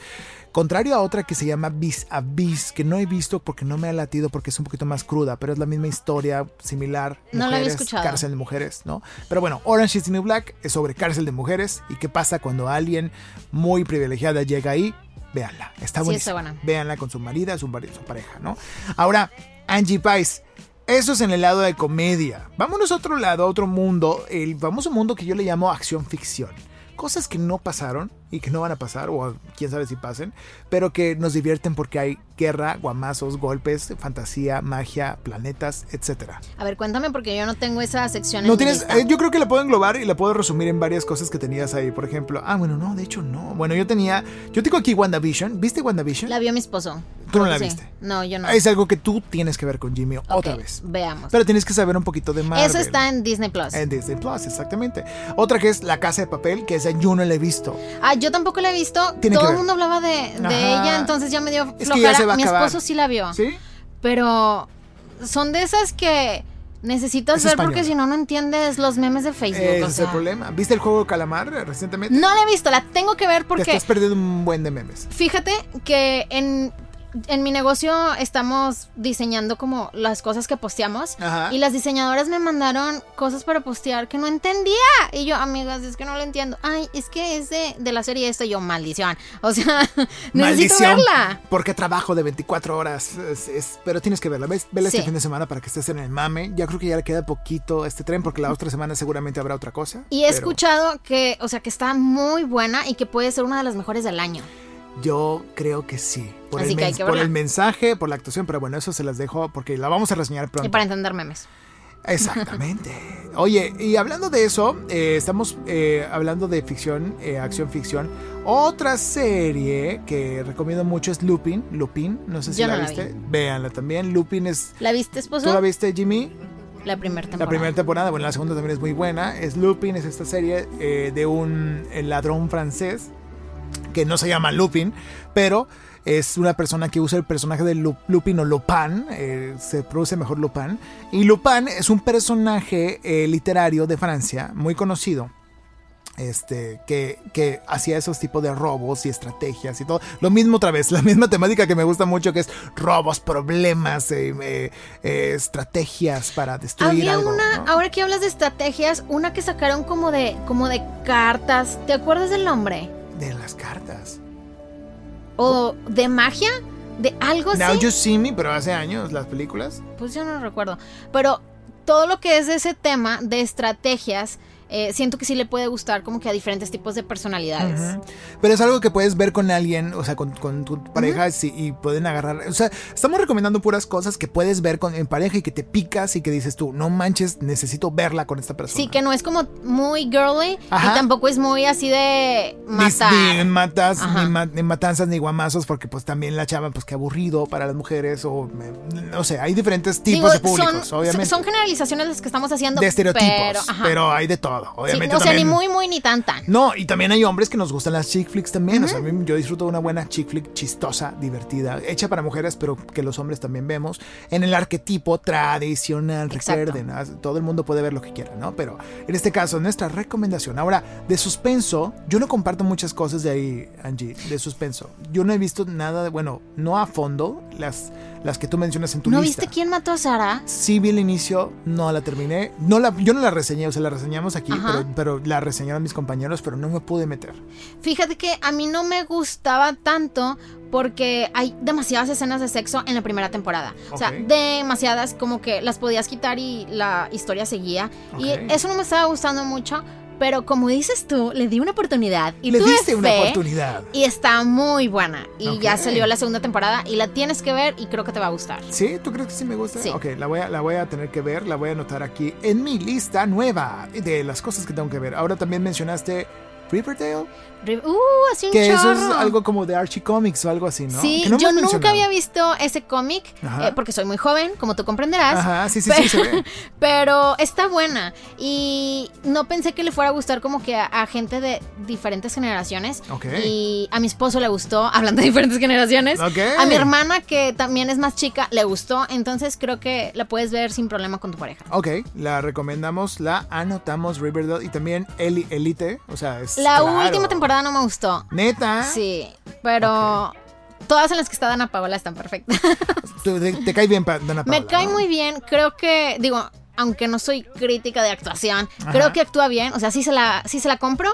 Speaker 2: Contrario a otra que se llama Bis Abyss, que no he visto porque no me ha latido porque es un poquito más cruda, pero es la misma historia, similar.
Speaker 3: No la había escuchado.
Speaker 2: Cárcel de mujeres, ¿no? Pero bueno, Orange is the New Black es sobre cárcel de mujeres y qué pasa cuando alguien muy privilegiada llega ahí. Véanla, está buena. Sí,
Speaker 3: buena.
Speaker 2: Véanla con su marido, su, su pareja, ¿no? Ahora, Angie Pice. Eso es en el lado de comedia. Vámonos a otro lado, a otro mundo, el famoso mundo que yo le llamo acción ficción. Cosas que no pasaron, y que no van a pasar, o quién sabe si pasen, pero que nos divierten porque hay guerra, guamazos, golpes, fantasía, magia, planetas, etcétera.
Speaker 3: A ver, cuéntame porque yo no tengo esa sección.
Speaker 2: No tienes, eh, yo creo que la puedo englobar y la puedo resumir en varias cosas que tenías ahí. Por ejemplo, ah, bueno, no, de hecho no. Bueno, yo tenía, yo tengo aquí WandaVision. ¿Viste WandaVision?
Speaker 3: La vio mi esposo.
Speaker 2: ¿Tú no la viste?
Speaker 3: No, yo no.
Speaker 2: Es algo que tú tienes que ver con Jimmy otra vez.
Speaker 3: Veamos.
Speaker 2: Pero tienes que saber un poquito de Marvel.
Speaker 3: Eso está en Disney Plus.
Speaker 2: En Disney Plus, exactamente. Otra que es La Casa de Papel, que esa yo no la he visto.
Speaker 3: Ah, yo tampoco la he visto todo el mundo hablaba de, ella, entonces ya me dio flojera. Mi esposo sí la vio.
Speaker 2: ¿Sí?
Speaker 3: Pero son de esas que necesitas ver porque si no, no entiendes los memes de Facebook.
Speaker 2: Ese es el problema. ¿Viste el juego de Calamar recientemente?
Speaker 3: No la he visto, la tengo que ver porque...
Speaker 2: Te estás perdiendo un buen de memes.
Speaker 3: Fíjate que en en mi negocio estamos diseñando como las cosas que posteamos y las diseñadoras me mandaron cosas para postear que no entendía. Y yo amigas es que no lo entiendo. Ay es que es de, de la serie esta yo maldición o sea [laughs] necesito verla.
Speaker 2: porque trabajo de 24 horas es, pero tienes que verla. ¿Ves? vela este fin de semana para que estés en el mame. Ya creo que ya le queda poquito este tren porque la otra semana seguramente habrá otra cosa
Speaker 3: y he escuchado que o sea que está muy buena y que puede ser una de las mejores del año
Speaker 2: yo creo que sí. Por, el, por el mensaje, por la actuación, pero bueno, eso se las dejo porque la vamos a reseñar pronto.
Speaker 3: Y para entender memes.
Speaker 2: Exactamente. [laughs] Oye, y hablando de eso, eh, estamos eh, hablando de ficción, eh, acción ficción. Otra serie que recomiendo mucho es Lupin. Lupin, no sé si
Speaker 3: Yo
Speaker 2: la
Speaker 3: no la
Speaker 2: viste.
Speaker 3: vi.
Speaker 2: Véanla también. Lupin es.
Speaker 3: ¿La viste, esposo?
Speaker 2: ¿Tú la viste, Jimmy?
Speaker 3: La primera temporada.
Speaker 2: La primera temporada, bueno, la segunda también es muy buena. Es Lupin, es esta serie eh, de un ladrón francés que no se llama Lupin, pero es una persona que usa el personaje de Lu- Lupin o Lupin, eh, se produce mejor Lupin. Y Lupin es un personaje eh, literario de Francia muy conocido. Este, que, que hacía esos tipos de robos y estrategias y todo. Lo mismo otra vez, [laughs] la misma temática que me gusta mucho, que es robos, problemas, eh, eh, eh, estrategias para destruir
Speaker 3: Había
Speaker 2: algo.
Speaker 3: una,
Speaker 2: ¿no?
Speaker 3: ahora que hablas de estrategias, una que sacaron como de, como de cartas. ¿Te acuerdas del nombre?
Speaker 2: De las cartas.
Speaker 3: ¿O de magia? ¿De algo
Speaker 2: Now
Speaker 3: así?
Speaker 2: You See Me, pero hace años las películas.
Speaker 3: Pues yo no recuerdo. Pero todo lo que es ese tema de estrategias, eh, siento que sí le puede gustar como que a diferentes tipos de personalidades.
Speaker 2: Pero es algo que puedes ver con alguien, o sea, con, con tu pareja sí, y pueden agarrar. O sea, estamos recomendando puras cosas que puedes ver con, en pareja y que te picas y que dices tú, no manches, necesito verla con esta persona.
Speaker 3: Sí, que no es como muy girly
Speaker 2: Ajá.
Speaker 3: y tampoco es muy así de matar.
Speaker 2: Ni, matas, ni, ma- ni matanzas, ni guamazos, porque pues también la chava, pues qué aburrido para las mujeres, o no sé, hay diferentes tipos
Speaker 3: Digo,
Speaker 2: de públicos,
Speaker 3: son,
Speaker 2: obviamente.
Speaker 3: son generalizaciones las que estamos haciendo.
Speaker 2: de estereotipos,
Speaker 3: Pero,
Speaker 2: pero, hay de todo,
Speaker 3: Sí,
Speaker 2: obviamente.
Speaker 3: o sea, ni muy, muy, ni tan, tan.
Speaker 2: No, y también hay hombres que nos gustan las chick flicks también. O sea, a mí yo disfruto de una buena chick flick chistosa, divertida, hecha para mujeres, pero que los hombres también vemos. En el arquetipo tradicional,
Speaker 3: Exacto.
Speaker 2: recuerden, ¿no? todo el mundo puede ver lo que quiera, ¿no? Pero en este caso, nuestra recomendación. Ahora, de suspenso, yo no comparto muchas cosas de ahí, Angie, de suspenso. Yo no he visto nada de, bueno, no a fondo, las, las que tú mencionas en tu
Speaker 3: ¿No
Speaker 2: lista.
Speaker 3: viste quién mató a Sara?
Speaker 2: Sí vi el inicio, no la terminé. No la, yo no la reseñé, o sea, la reseñamos aquí, Pero, pero la reseñaron mis compañeros, pero no me pude meter.
Speaker 3: Fíjate que a mí no me gustaba tanto porque hay demasiadas escenas de sexo en la primera temporada. O sea, demasiadas como que las podías quitar y la historia seguía. Y eso no me estaba gustando mucho, pero como dices tú, le di una oportunidad y
Speaker 2: Le
Speaker 3: tuve
Speaker 2: diste una
Speaker 3: fe,
Speaker 2: oportunidad.
Speaker 3: Y está muy buena. Y ya
Speaker 2: Ok.
Speaker 3: salió la segunda temporada y la tienes que ver y creo que te va a gustar.
Speaker 2: ¿Sí? ¿Tú crees que sí me gusta?
Speaker 3: Sí.
Speaker 2: Ok, la voy, a, la voy a tener que ver, la voy a anotar aquí en mi lista nueva de las cosas que tengo que ver. Ahora también mencionaste Riverdale,
Speaker 3: Uh, así un
Speaker 2: que eso es
Speaker 3: chorro.
Speaker 2: algo como de Archie Comics o algo así, ¿no?
Speaker 3: Sí,
Speaker 2: no
Speaker 3: yo nunca había visto ese cómic eh, porque soy muy joven, como tú comprenderás.
Speaker 2: Ajá, sí, sí, sí, se ve. [laughs]
Speaker 3: Pero está buena. Y no pensé que le fuera a gustar como que a, a gente de diferentes generaciones.
Speaker 2: Ok.
Speaker 3: Y a mi esposo le gustó, [laughs] hablando de diferentes generaciones.
Speaker 2: Ok.
Speaker 3: A mi hermana, que también es más chica, le gustó. Entonces creo que la puedes ver sin problema con tu pareja.
Speaker 2: Ok, la recomendamos, la anotamos Riverdale y también Eli- Elite, o sea, es
Speaker 3: La
Speaker 2: claro.
Speaker 3: última temporada no me gustó.
Speaker 2: Neta.
Speaker 3: Sí, pero todas en las que está Dana Paola están perfectas. [laughs]
Speaker 2: Te, te cae bien Dana
Speaker 3: Me
Speaker 2: Paola,
Speaker 3: cae
Speaker 2: ¿no?
Speaker 3: muy bien, creo que, digo, aunque no soy crítica de actuación,
Speaker 2: Ajá.
Speaker 3: creo que actúa bien, o sea, sí se la, sí se la compro.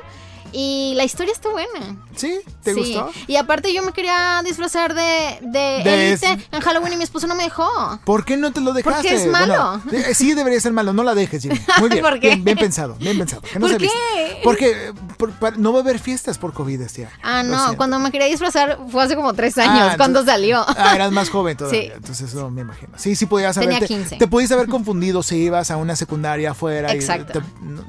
Speaker 3: Y la historia está buena.
Speaker 2: ¿Sí? ¿Te
Speaker 3: Sí.
Speaker 2: gustó?
Speaker 3: Y aparte yo me quería disfrazar de, de,
Speaker 2: De es-
Speaker 3: en Halloween y mi esposo no me dejó.
Speaker 2: ¿Por qué no te lo dejaste?
Speaker 3: Porque es malo.
Speaker 2: Bueno, de- sí, debería ser malo. No la dejes, Jimmy. [laughs] Muy bien.
Speaker 3: ¿Por qué?
Speaker 2: Bien, bien pensado, bien pensado. Que no
Speaker 3: ¿Por
Speaker 2: se
Speaker 3: qué?
Speaker 2: viste. Porque eh, por- no va a haber fiestas por COVID este año.
Speaker 3: Ah, no, cuando me quería disfrazar fue hace como tres
Speaker 2: Ah,
Speaker 3: años, cuando
Speaker 2: entonces-
Speaker 3: salió.
Speaker 2: Ah, eras más joven todavía.
Speaker 3: Sí.
Speaker 2: Entonces no me imagino. Sí, sí podías
Speaker 3: Tenía
Speaker 2: haberte.
Speaker 3: 15.
Speaker 2: Te pudiste haber confundido si ibas a una secundaria afuera
Speaker 3: Exacto.
Speaker 2: y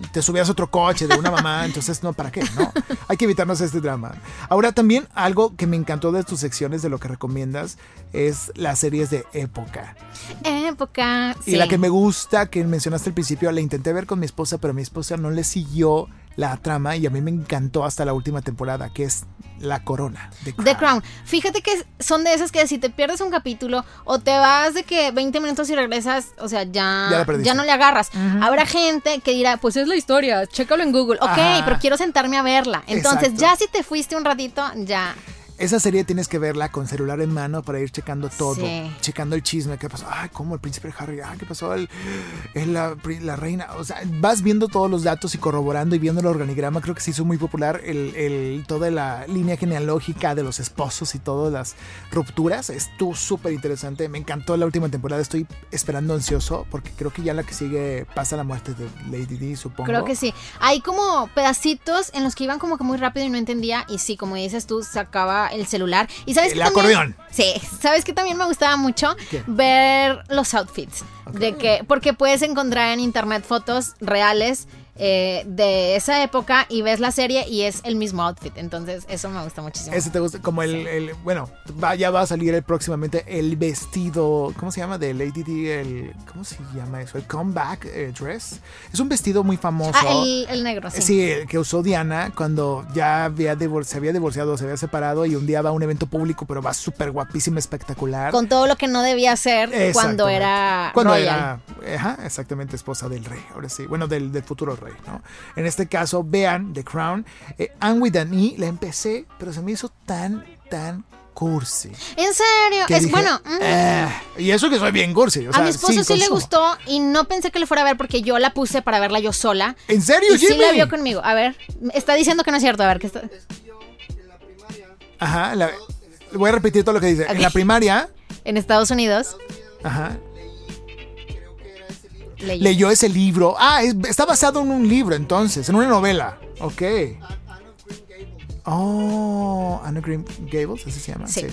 Speaker 2: te, te subías a otro coche de una mamá. entonces, no, ¿para qué? No. Hay que evitarnos este drama. Ahora, también algo que me encantó de tus secciones, de lo que recomiendas, es las series de época.
Speaker 3: Época.
Speaker 2: Y
Speaker 3: sí.
Speaker 2: la que me gusta, que mencionaste al principio, la intenté ver con mi esposa, pero mi esposa no le siguió la trama y a mí me encantó hasta la última temporada, que es La Corona. de
Speaker 3: The Crown. Fíjate que son de esas que si te pierdes un capítulo o te vas de que 20 minutos y regresas, o sea, ya,
Speaker 2: Ya
Speaker 3: no le agarras. Habrá gente que dirá, pues es la historia, chécalo en Google. Ok,
Speaker 2: Ajá.
Speaker 3: pero quiero sentarme a verla. Entonces,
Speaker 2: Exacto.
Speaker 3: ya si te fuiste un ratito, ya.
Speaker 2: Esa serie tienes que verla con celular en mano para ir checando todo,
Speaker 3: Sí.
Speaker 2: checando el chisme, qué pasó, ay, cómo el príncipe Harry, ay, qué pasó, el, el- la, reina, o sea, vas viendo todos los datos y corroborando y viendo el organigrama, creo que se hizo muy popular el, el- toda la línea genealógica de los esposos y todas las rupturas, estuvo súper interesante, me encantó la última temporada, estoy esperando ansioso, porque creo que ya la que sigue pasa la muerte de Lady D, supongo.
Speaker 3: Creo que sí. Hay como pedacitos en los que iban como que muy rápido y no entendía. Y sí, como dices tú, se acaba el celular. Y sabes
Speaker 2: El
Speaker 3: también-. Sí, sabes que también me gustaba mucho
Speaker 2: ¿Qué?
Speaker 3: ver los outfits. De que, porque puedes encontrar en internet fotos reales eh, de esa época y ves la serie y es el mismo outfit. Entonces, eso me gusta muchísimo.
Speaker 2: Ese te gusta, como el, el- bueno, va- ya va a salir el- próximamente el vestido, ¿cómo se llama? De Lady D, el, ¿cómo se llama eso? El comeback eh, dress. Es un vestido muy famoso.
Speaker 3: Ah, el, el negro, sí.
Speaker 2: Sí, el que usó Diana cuando ya había se había divorciado, se había separado y un día va a un evento público, pero va súper guapísima, espectacular.
Speaker 3: Con todo lo que no debía hacer cuando era
Speaker 2: Cuando
Speaker 3: royal.
Speaker 2: era, ajá, exactamente, esposa del rey, ahora sí, bueno, del, del futuro rey, ¿no? En este caso, vean The Crown, eh, Anne with an E, la empecé, pero se me hizo tan, tan cursi.
Speaker 3: En serio,
Speaker 2: que
Speaker 3: es
Speaker 2: dije,
Speaker 3: bueno. mm.
Speaker 2: "Ah", y eso que soy bien cursi, o
Speaker 3: a
Speaker 2: sea,
Speaker 3: mi esposo sí, le gustó y no pensé que le fuera a ver porque yo la puse para verla yo sola.
Speaker 2: ¿En serio,
Speaker 3: Y sí
Speaker 2: Jimmy?
Speaker 3: la vio conmigo. A ver, está diciendo que no es cierto. A ver, ¿qué está?
Speaker 2: Ajá, la- voy a repetir todo lo que dice. En la primaria,
Speaker 3: En Estados Unidos
Speaker 2: ajá,
Speaker 3: leyó.
Speaker 2: leyó ese libro. Ah, es- está basado en un libro entonces, en una novela. Ok. Oh, Anna Green Gables, así se llama.
Speaker 3: Sí.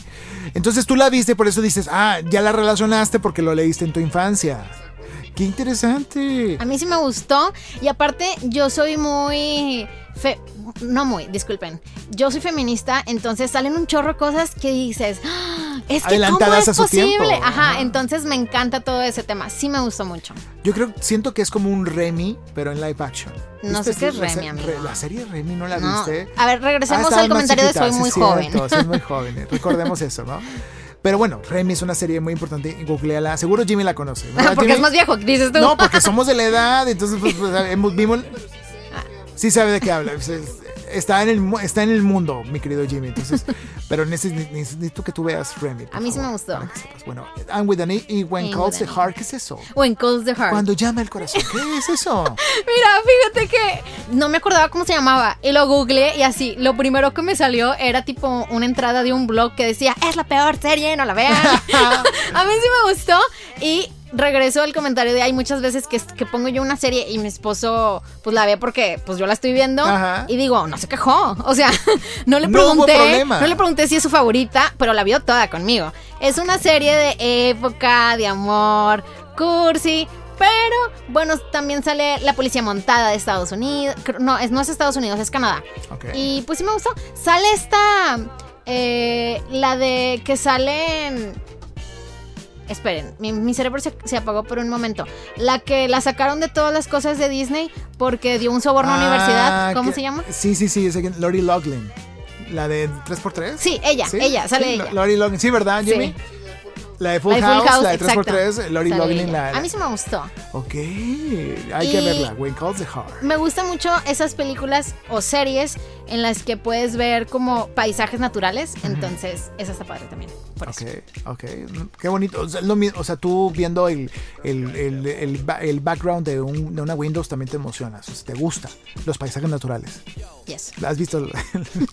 Speaker 2: Entonces tú la viste, por eso dices, ah, ya la relacionaste porque lo leíste en tu infancia. Qué interesante.
Speaker 3: A mí sí me gustó y aparte yo soy muy... fe- no muy, disculpen. Yo soy feminista, entonces salen un chorro de cosas que dices, "Ah, es que cómo es
Speaker 2: a su
Speaker 3: posible.
Speaker 2: tiempo.
Speaker 3: Ajá,
Speaker 2: Ajá.
Speaker 3: entonces me encanta todo ese tema. Sí me gustó mucho.
Speaker 2: Yo creo, siento que es como un Remy, pero en live action.
Speaker 3: No
Speaker 2: ¿Viste
Speaker 3: sé qué es
Speaker 2: la
Speaker 3: Remy, amigo.
Speaker 2: re- La serie Remy, ¿no la
Speaker 3: No.
Speaker 2: viste?
Speaker 3: A ver, regresemos
Speaker 2: Ah,
Speaker 3: al comentario de
Speaker 2: chiquita,
Speaker 3: soy
Speaker 2: sí,
Speaker 3: muy
Speaker 2: cierto,
Speaker 3: joven.
Speaker 2: Soy muy joven. Recordemos eso, ¿no? Pero bueno, Remy es una serie muy importante. Googleala. Seguro Jimmy la conoce. ¿verdad, [laughs]
Speaker 3: Porque es más viejo, dices tú.
Speaker 2: No, porque somos de la edad, entonces pues, pues, [laughs] vimos... Sí sabe de qué habla. es- Está en, el, está en el mundo, mi querido Jimmy. Entonces, [laughs] pero neces- necesito que tú veas Remy.
Speaker 3: A mí sí me gustó.
Speaker 2: Bueno, I'm with an E y When
Speaker 3: I'm
Speaker 2: Calls the
Speaker 3: E.
Speaker 2: Heart, ¿qué es eso?
Speaker 3: When Calls the Heart.
Speaker 2: Cuando llama el corazón, ¿qué es [laughs] eso?
Speaker 3: Mira, fíjate que no me acordaba cómo se llamaba y lo googleé y así, lo primero que me salió era tipo una entrada de un blog que decía, es la peor serie, no la vean. [laughs] a mí sí me gustó y regreso al comentario de hay muchas veces que, que pongo yo una serie y mi esposo pues la ve porque pues yo la estoy viendo
Speaker 2: Ajá.
Speaker 3: y digo, no se quejó. [laughs] O sea, [laughs] no le pregunté, no le pregunté si es su favorita, pero la vio toda conmigo. Es una serie de época, de amor, cursi, pero bueno, también sale la policía montada de Estados Unidos. No, es, no es Estados Unidos, es Canadá. Y pues sí me gustó. Sale esta, eh, la de que salen... Esperen, mi, mi cerebro se, se apagó por un momento. La que la sacaron de todas las cosas de Disney porque dio un soborno a
Speaker 2: Ah,
Speaker 3: la universidad. ¿Cómo
Speaker 2: que-
Speaker 3: se llama?
Speaker 2: Sí, sí, sí, es Lori Loughlin. La de 3x3.
Speaker 3: Sí, ella, ella, sale
Speaker 2: Sí,
Speaker 3: ella.
Speaker 2: Lori Loughlin, sí, ¿verdad,
Speaker 3: Sí.
Speaker 2: Jimmy? La de Full,
Speaker 3: La de Full
Speaker 2: House,
Speaker 3: House,
Speaker 2: la de
Speaker 3: exacto.
Speaker 2: 3x3, Lori Loughlin.
Speaker 3: ella.
Speaker 2: La,
Speaker 3: A mí sí me gustó.
Speaker 2: Ok, hay
Speaker 3: Y-
Speaker 2: que verla. When Calls the Heart.
Speaker 3: Me gustan mucho esas películas o series en las que puedes ver como paisajes naturales. Entonces, esa está padre también. Por
Speaker 2: Ok, ok. Qué bonito. O sea, lo o sea, tú viendo el, el, el, el ba- el background de, un- de una Windows también te emocionas. O sea, te gusta los paisajes naturales.
Speaker 3: Yes.
Speaker 2: ¿Has visto [laughs] el,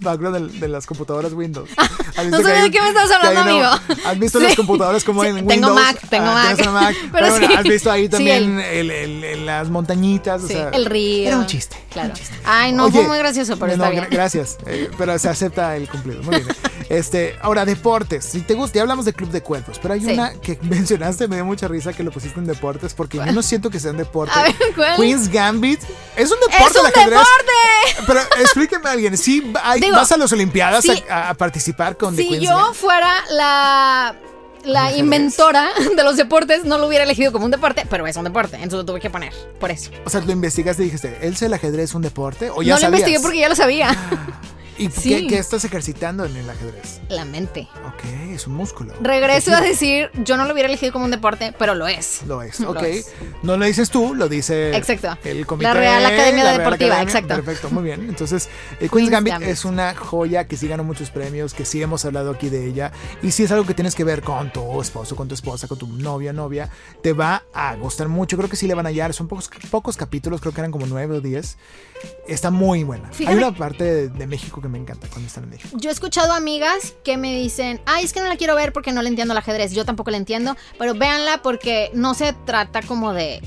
Speaker 2: background del- de, las computadoras Windows? [laughs] ¿Has visto
Speaker 3: No
Speaker 2: hay
Speaker 3: de qué me estás hablando, amigo.
Speaker 2: ¿Has visto
Speaker 3: Sí.
Speaker 2: las computadoras como
Speaker 3: Sí,
Speaker 2: en
Speaker 3: tengo
Speaker 2: Windows?
Speaker 3: Mac, tengo
Speaker 2: Ah,
Speaker 3: Mac. [laughs] Pero
Speaker 2: Pero bueno,
Speaker 3: sí.
Speaker 2: has visto ahí también las montañitas. o sea,
Speaker 3: el río.
Speaker 2: Era un chiste.
Speaker 3: Claro. Ay, no, fue muy gracioso, pero
Speaker 2: no,
Speaker 3: está bien.
Speaker 2: Gracias, eh, pero se acepta el cumplido. Muy bien. Este, ahora, deportes. Si te gusta, ya hablamos de Club de Cuerpos, pero hay
Speaker 3: Sí.
Speaker 2: una que [laughs] mencionaste, me dio mucha risa que lo pusiste en deportes, porque yo no [laughs] siento que sea un deporte.
Speaker 3: A ver, ¿cuál?
Speaker 2: Queen's Gambit. Es un
Speaker 3: ¡Es
Speaker 2: deporte
Speaker 3: un
Speaker 2: el ajedrez.
Speaker 3: deporte!
Speaker 2: Pero explíqueme a alguien, ¿sí hay-
Speaker 3: Digo,
Speaker 2: vas a las Olimpiadas
Speaker 3: sí.
Speaker 2: a, a participar con The
Speaker 3: Si
Speaker 2: Queen's
Speaker 3: yo
Speaker 2: Gambit?
Speaker 3: fuera la, la inventora de los deportes, no lo hubiera elegido como un deporte, pero es un deporte, entonces lo tuve que poner, por eso.
Speaker 2: O sea, lo investigaste y dijiste, ¿él el ajedrez es un deporte? ¿O ya
Speaker 3: no lo investigué porque ya lo sabía.
Speaker 2: ¿Y
Speaker 3: Sí.
Speaker 2: qué, qué estás ejercitando en el ajedrez?
Speaker 3: La mente.
Speaker 2: Ok, es un músculo.
Speaker 3: Regreso a decir, yo no lo hubiera elegido como un deporte, pero lo es.
Speaker 2: Lo es,
Speaker 3: Lo
Speaker 2: ok.
Speaker 3: es.
Speaker 2: No lo dices tú, lo dice
Speaker 3: Exacto.
Speaker 2: el comité.
Speaker 3: La Real Academia
Speaker 2: la Real
Speaker 3: Deportiva,
Speaker 2: Academia.
Speaker 3: exacto.
Speaker 2: Perfecto, muy bien. Entonces, eh, [laughs] Queen's,
Speaker 3: Queen's
Speaker 2: Gambit,
Speaker 3: Gambit.
Speaker 2: es una joya que sí ganó muchos premios, que sí hemos hablado aquí de ella. Y si es algo que tienes que ver con tu esposo, con tu esposa, con tu novia, novia, te va a gustar mucho. Creo que sí le van a hallar. Son pocos, pocos capítulos, creo que eran como nueve o diez. Está muy buena.
Speaker 3: Fíjate-
Speaker 2: Hay una parte de, de México que me encanta cuando están en México.
Speaker 3: Yo he escuchado amigas que me dicen, ay, es que no la quiero ver porque no le entiendo el ajedrez. Yo tampoco la entiendo, pero véanla porque no se trata como de,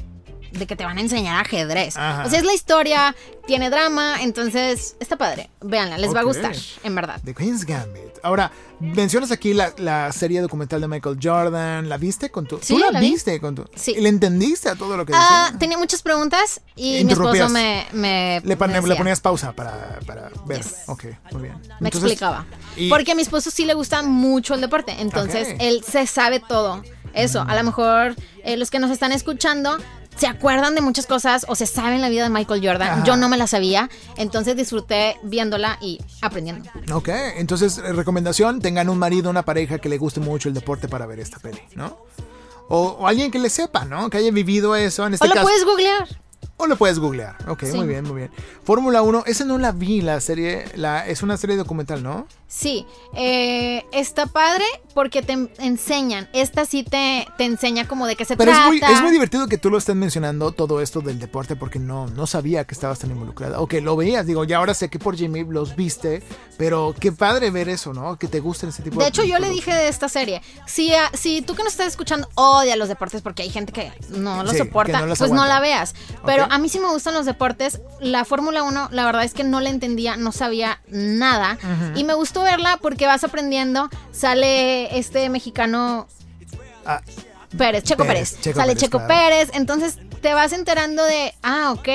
Speaker 3: de que te van a enseñar ajedrez.
Speaker 2: Ajá.
Speaker 3: O sea, es la historia, tiene drama, entonces está padre. Véanla, les va a gustar, en verdad.
Speaker 2: The Queen's Gambit. Ahora, mencionas aquí la, la serie documental de Michael Jordan. ¿La viste con tu?
Speaker 3: Sí,
Speaker 2: ¿Tú la,
Speaker 3: la vi.
Speaker 2: viste con tu?
Speaker 3: Sí.
Speaker 2: ¿Y le entendiste a todo lo que
Speaker 3: Ah,
Speaker 2: decía?
Speaker 3: tenía muchas preguntas y mi esposo me, me,
Speaker 2: Le,
Speaker 3: me
Speaker 2: ponías pausa para, para ver.
Speaker 3: Yes.
Speaker 2: Ok, muy bien.
Speaker 3: me
Speaker 2: Entonces,
Speaker 3: explicaba.
Speaker 2: y-
Speaker 3: Porque a mi esposo sí le gusta mucho el deporte, entonces él se sabe todo. Eso, a lo mejor eh, los que nos están escuchando se acuerdan de muchas cosas o se saben la vida de Michael Jordan.
Speaker 2: Ajá.
Speaker 3: Yo no me la sabía, entonces disfruté viéndola y aprendiendo.
Speaker 2: Ok, entonces eh, recomendación, tengan un marido, una pareja que le guste mucho el deporte para ver esta peli, ¿no? O, o alguien que le sepa, ¿no? Que haya vivido eso en
Speaker 3: O
Speaker 2: este
Speaker 3: lo
Speaker 2: caso.
Speaker 3: puedes googlear.
Speaker 2: O lo puedes googlear. Ok,
Speaker 3: Sí.
Speaker 2: muy bien, muy bien. Fórmula 1, esa no la vi, la serie, la, es una serie documental, ¿no?
Speaker 3: Sí, eh, está padre porque te enseñan. Esta sí te, te enseña como de qué se
Speaker 2: Pero es
Speaker 3: trata.
Speaker 2: muy, es muy divertido que tú lo estés mencionando todo esto del deporte porque no, no sabía que estabas tan involucrada. O que lo veías, digo, ya ahora sé que por Jimmy los viste, pero qué padre ver eso, ¿no? Que te gusten ese tipo de
Speaker 3: De hecho, yo le dije de esta serie, si, a- si tú que nos estás escuchando odia los deportes porque hay gente que no lo
Speaker 2: Sí,
Speaker 3: soporta,
Speaker 2: no
Speaker 3: pues no la veas. Pero A mí sí me gustan los deportes. La Fórmula 1, la verdad es que no la entendía, no sabía nada. Y me gustó verla porque vas aprendiendo. Sale este mexicano
Speaker 2: Ah,
Speaker 3: Pérez, Checo
Speaker 2: Pérez,
Speaker 3: Pérez.
Speaker 2: Checo
Speaker 3: Sale
Speaker 2: Pérez,
Speaker 3: Checo
Speaker 2: claro.
Speaker 3: Pérez. Entonces te vas enterando de, ah, ok,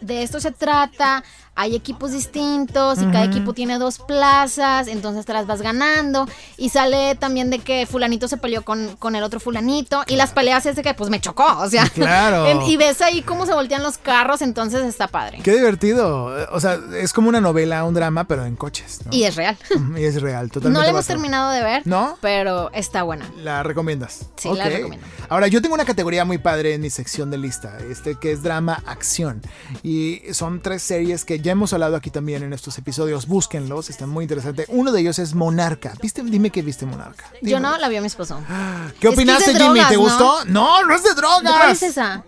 Speaker 3: de esto se trata. Hay equipos distintos y cada equipo tiene dos plazas, entonces te las vas ganando. Y sale también de que fulanito se peleó con, con el otro fulanito. Y las peleas es de que pues me chocó, o sea.
Speaker 2: Claro. [laughs]
Speaker 3: en- y ves ahí cómo se voltean los carros, entonces está padre.
Speaker 2: qué divertido. O sea, es como una novela, un drama, pero en coches. ¿no?
Speaker 3: Y es real. [laughs]
Speaker 2: Y es real, totalmente.
Speaker 3: No la hemos terminado de ver,
Speaker 2: ¿No?
Speaker 3: pero está buena.
Speaker 2: La recomiendas.
Speaker 3: Sí, la recomiendo.
Speaker 2: Ahora, yo tengo una categoría muy padre en mi sección de lista, este que es drama acción. Y son tres series que ya hemos hablado aquí también en estos episodios. Búsquenlos, están muy interesantes. Uno de ellos es Monarca. ¿Viste? Dime que viste Monarca.
Speaker 3: Yo no la vio mi esposo.
Speaker 2: ¿Qué
Speaker 3: Es
Speaker 2: opinaste, Jimmy?
Speaker 3: drogas,
Speaker 2: ¿Te
Speaker 3: ¿no?
Speaker 2: gustó? No, no es de drogas.
Speaker 3: ¿Cuál es esa?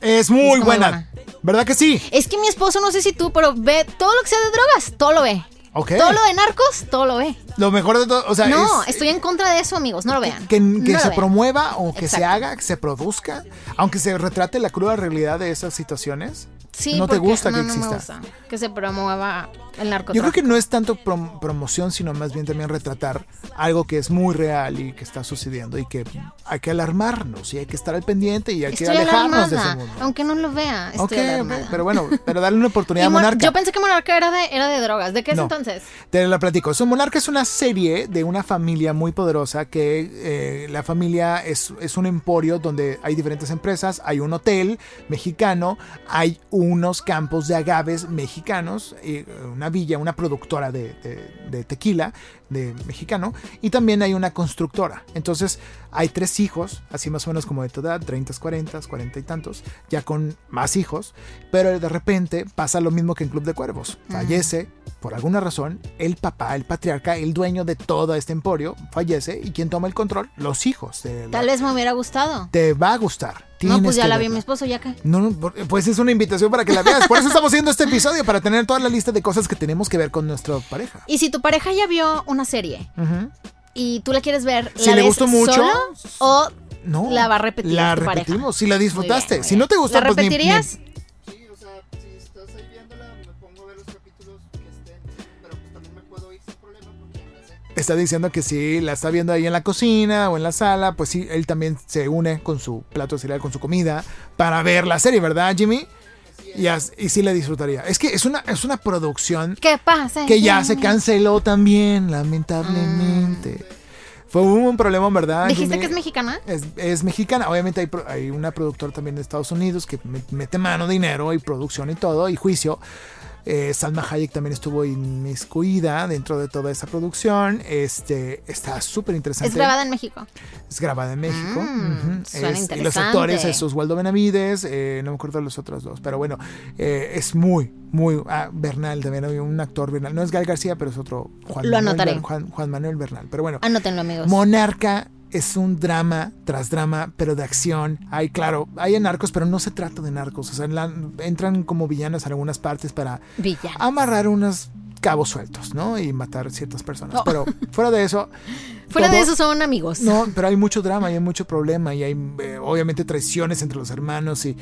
Speaker 2: Es muy
Speaker 3: Es muy
Speaker 2: buena. ¿Verdad que sí?
Speaker 3: Es que mi esposo, no sé si tú, pero ve todo lo que sea de drogas, todo lo ve.
Speaker 2: Ok.
Speaker 3: Todo lo de narcos, todo lo ve.
Speaker 2: Lo mejor de todo, o sea,
Speaker 3: No,
Speaker 2: es-
Speaker 3: estoy en contra de eso, amigos, no lo vean.
Speaker 2: que, que
Speaker 3: No lo
Speaker 2: se
Speaker 3: vean.
Speaker 2: promueva o que se haga, que se produzca, aunque se retrate la cruda realidad de esas situaciones.
Speaker 3: Sí,
Speaker 2: no te gusta
Speaker 3: no,
Speaker 2: que
Speaker 3: no
Speaker 2: exista.
Speaker 3: me gusta que se promueva el narcotráfico.
Speaker 2: Yo creo que no es tanto prom- promoción, sino más bien también retratar algo que es muy real y que está sucediendo y que hay que alarmarnos y hay que estar al pendiente y hay que alejarnos de ese mundo.
Speaker 3: aunque no lo vea, estoy
Speaker 2: Ok, ok,
Speaker 3: alarmada.
Speaker 2: pero bueno, pero darle una oportunidad a
Speaker 3: Mon-
Speaker 2: Monarca.
Speaker 3: Yo pensé que Monarca era de, era de drogas. ¿De qué es
Speaker 2: No.
Speaker 3: entonces?
Speaker 2: Te la platico. So, Monarca es una serie de una familia muy poderosa que eh, la familia es, es un emporio donde hay diferentes empresas, hay un hotel mexicano, hay unos campos de agaves mexicanos, y una villa, una productora de, de- de tequila de mexicano y también hay una constructora. Entonces hay tres hijos, así más o menos como de tu edad, 30, 40, 40 y tantos, ya con más hijos, pero de repente pasa lo mismo que en Club de Cuervos. Fallece, por alguna razón, el papá, el patriarca, el dueño de todo este emporio, fallece y quien toma el control, los hijos. de la-
Speaker 3: Tal vez me hubiera gustado.
Speaker 2: Te va a gustar.
Speaker 3: No, pues ya la vi mi esposo, ya que.
Speaker 2: No, no, pues es una invitación para que la veas. Por eso estamos haciendo este episodio, para tener toda la lista de cosas que tenemos que ver con nuestra pareja.
Speaker 3: Y si tu pareja ya vio una serie
Speaker 2: Ujú.
Speaker 3: Y tú la quieres ver,
Speaker 2: Si
Speaker 3: ¿la
Speaker 2: le gustó mucho,
Speaker 3: solo o
Speaker 2: No.
Speaker 3: la va a repetir
Speaker 2: La
Speaker 3: pareja?
Speaker 2: repetimos. Si la disfrutaste.
Speaker 3: Muy bien, muy
Speaker 2: si no te gustó,
Speaker 3: ¿La
Speaker 2: pues ni- ni-
Speaker 3: repetirías?
Speaker 4: Sí, o sea, si estás ahí viéndola, me pongo a ver los capítulos que estén, pero pues también me puedo ir sin problema porque sé.
Speaker 2: está diciendo que si la está viendo ahí en la cocina o en la sala, pues sí, él también se une con su plato cereal, con su comida, para ver la serie, ¿verdad, Jimmy? Y, as- y sí la disfrutaría. Es que es una, es una producción
Speaker 3: ¿Qué pasa?
Speaker 2: que ya se canceló también, lamentablemente. Fue hubo un problema, ¿verdad?
Speaker 3: ¿Dijiste
Speaker 2: Jimmy?
Speaker 3: que es mexicana?
Speaker 2: Es, es mexicana. Obviamente hay, pro- hay una productora también de Estados Unidos que me- mete mano, dinero y producción y todo, y juicio. Eh, Salma Hayek también estuvo inmiscuida dentro de toda esa producción. Este está súper interesante.
Speaker 3: Es grabada en México.
Speaker 2: Es grabada en México.
Speaker 3: Mm, suena
Speaker 2: Es- y los
Speaker 3: interesante.
Speaker 2: actores es Oswaldo Benavides, eh, no me acuerdo de los otros dos, pero bueno, eh, es muy, muy. Ah, Bernal también, había un actor Bernal. No es Gal García, pero es otro Juan,
Speaker 3: Lo
Speaker 2: Manuel,
Speaker 3: anotaré.
Speaker 2: Juan Manuel Bernal. Pero bueno,
Speaker 3: Anótenlo, amigos.
Speaker 2: Monarca es un drama tras drama, pero de acción. Hay, claro, hay narcos, pero no se trata de narcos. O sea, la- entran como villanos en algunas partes para amarrar unas cabos sueltos, ¿no? Y matar ciertas personas.
Speaker 3: No.
Speaker 2: Pero fuera de eso. [laughs]
Speaker 3: Fuera de eso son amigos.
Speaker 2: No, pero hay mucho drama y hay mucho problema y hay eh, obviamente traiciones entre los hermanos y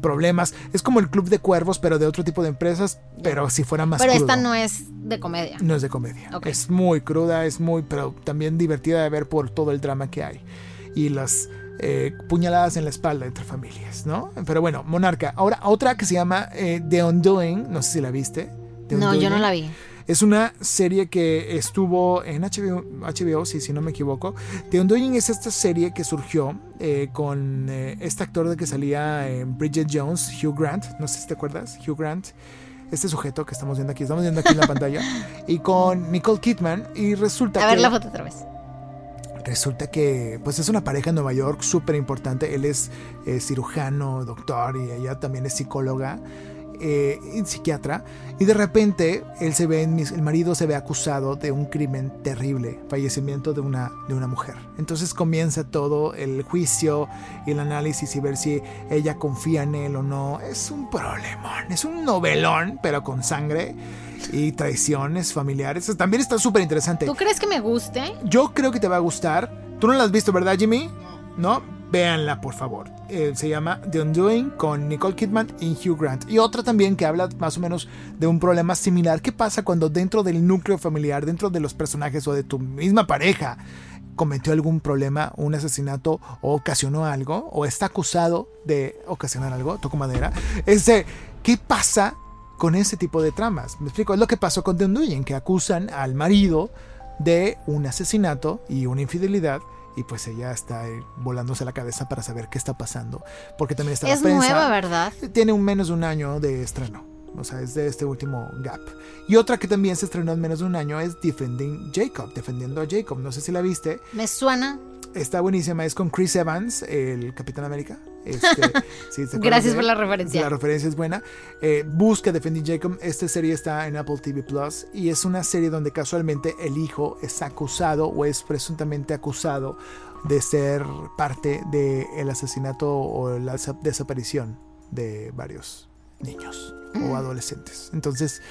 Speaker 2: problemas. Es como el Club de Cuervos, pero de otro tipo de empresas, pero si fuera más
Speaker 3: Pero
Speaker 2: crudo.
Speaker 3: esta no es de comedia.
Speaker 2: No es de comedia. Es muy cruda, es muy, pero también divertida de ver por todo el drama que hay. Y las eh, puñaladas en la espalda entre familias, ¿no? Pero bueno, Monarca. Ahora, otra que se llama eh, The Undoing, no sé si la viste.
Speaker 3: No, yo no la vi.
Speaker 2: Es una serie que estuvo en HBO, HBO sí, si no me equivoco. The Undoing es esta serie que surgió eh, con eh, este actor de que salía en Bridget Jones, Hugh Grant. No sé si te acuerdas, Hugh Grant. Este sujeto que estamos viendo aquí, estamos viendo aquí en la pantalla. [laughs] Y con Nicole Kidman. Y resulta
Speaker 3: A ver
Speaker 2: que
Speaker 3: la foto otra vez.
Speaker 2: resulta que pues es una pareja en Nueva York súper importante. Él es eh, cirujano, doctor y ella también es psicóloga eh, psiquiatra. Y de repente él se ve, el marido se ve acusado de un crimen terrible, fallecimiento de una, de una mujer. Entonces comienza todo el juicio y el análisis y ver si ella confía en él o no. Es un problemón, es un novelón, pero con sangre y traiciones familiares. También está súper interesante.
Speaker 3: ¿Tú crees que me guste?
Speaker 2: Yo creo que te va a gustar. Tú no la has visto, ¿verdad, Jimmy? No. Véanla, por favor. Eh, se llama The Undoing con Nicole Kidman y Hugh Grant. Y otra también que habla más o menos de un problema similar. ¿Qué pasa cuando dentro del núcleo familiar, dentro de los personajes o de tu misma pareja, cometió algún problema, un asesinato o ocasionó algo, o está acusado de ocasionar algo, toco madera? Este, ¿Qué pasa con ese tipo de tramas? Me explico, es lo que pasó con The Undoing, que acusan al marido de un asesinato y una infidelidad. Y pues ella está eh, volándose la cabeza para saber qué está pasando. Porque también está la
Speaker 3: Es
Speaker 2: prensa.
Speaker 3: nueva, ¿verdad?
Speaker 2: Tiene un menos de un año de estreno. O sea, es de este último gap. Y otra que también se estrenó en menos de un año es Defending Jacob, defendiendo a Jacob. No sé si la viste.
Speaker 3: Me suena.
Speaker 2: Está buenísima. Es con Chris Evans, el Capitán América. Este, [laughs] sí, ¿te acuerdas
Speaker 3: Gracias
Speaker 2: de
Speaker 3: por la referencia.
Speaker 2: La referencia es buena. Eh, busca Defending Jacob. Esta serie está en Apple TV Plus y es una serie donde casualmente el hijo es acusado o es presuntamente acusado de ser parte del asesinato o la desa- desaparición de varios niños
Speaker 3: Mm.
Speaker 2: o adolescentes. Entonces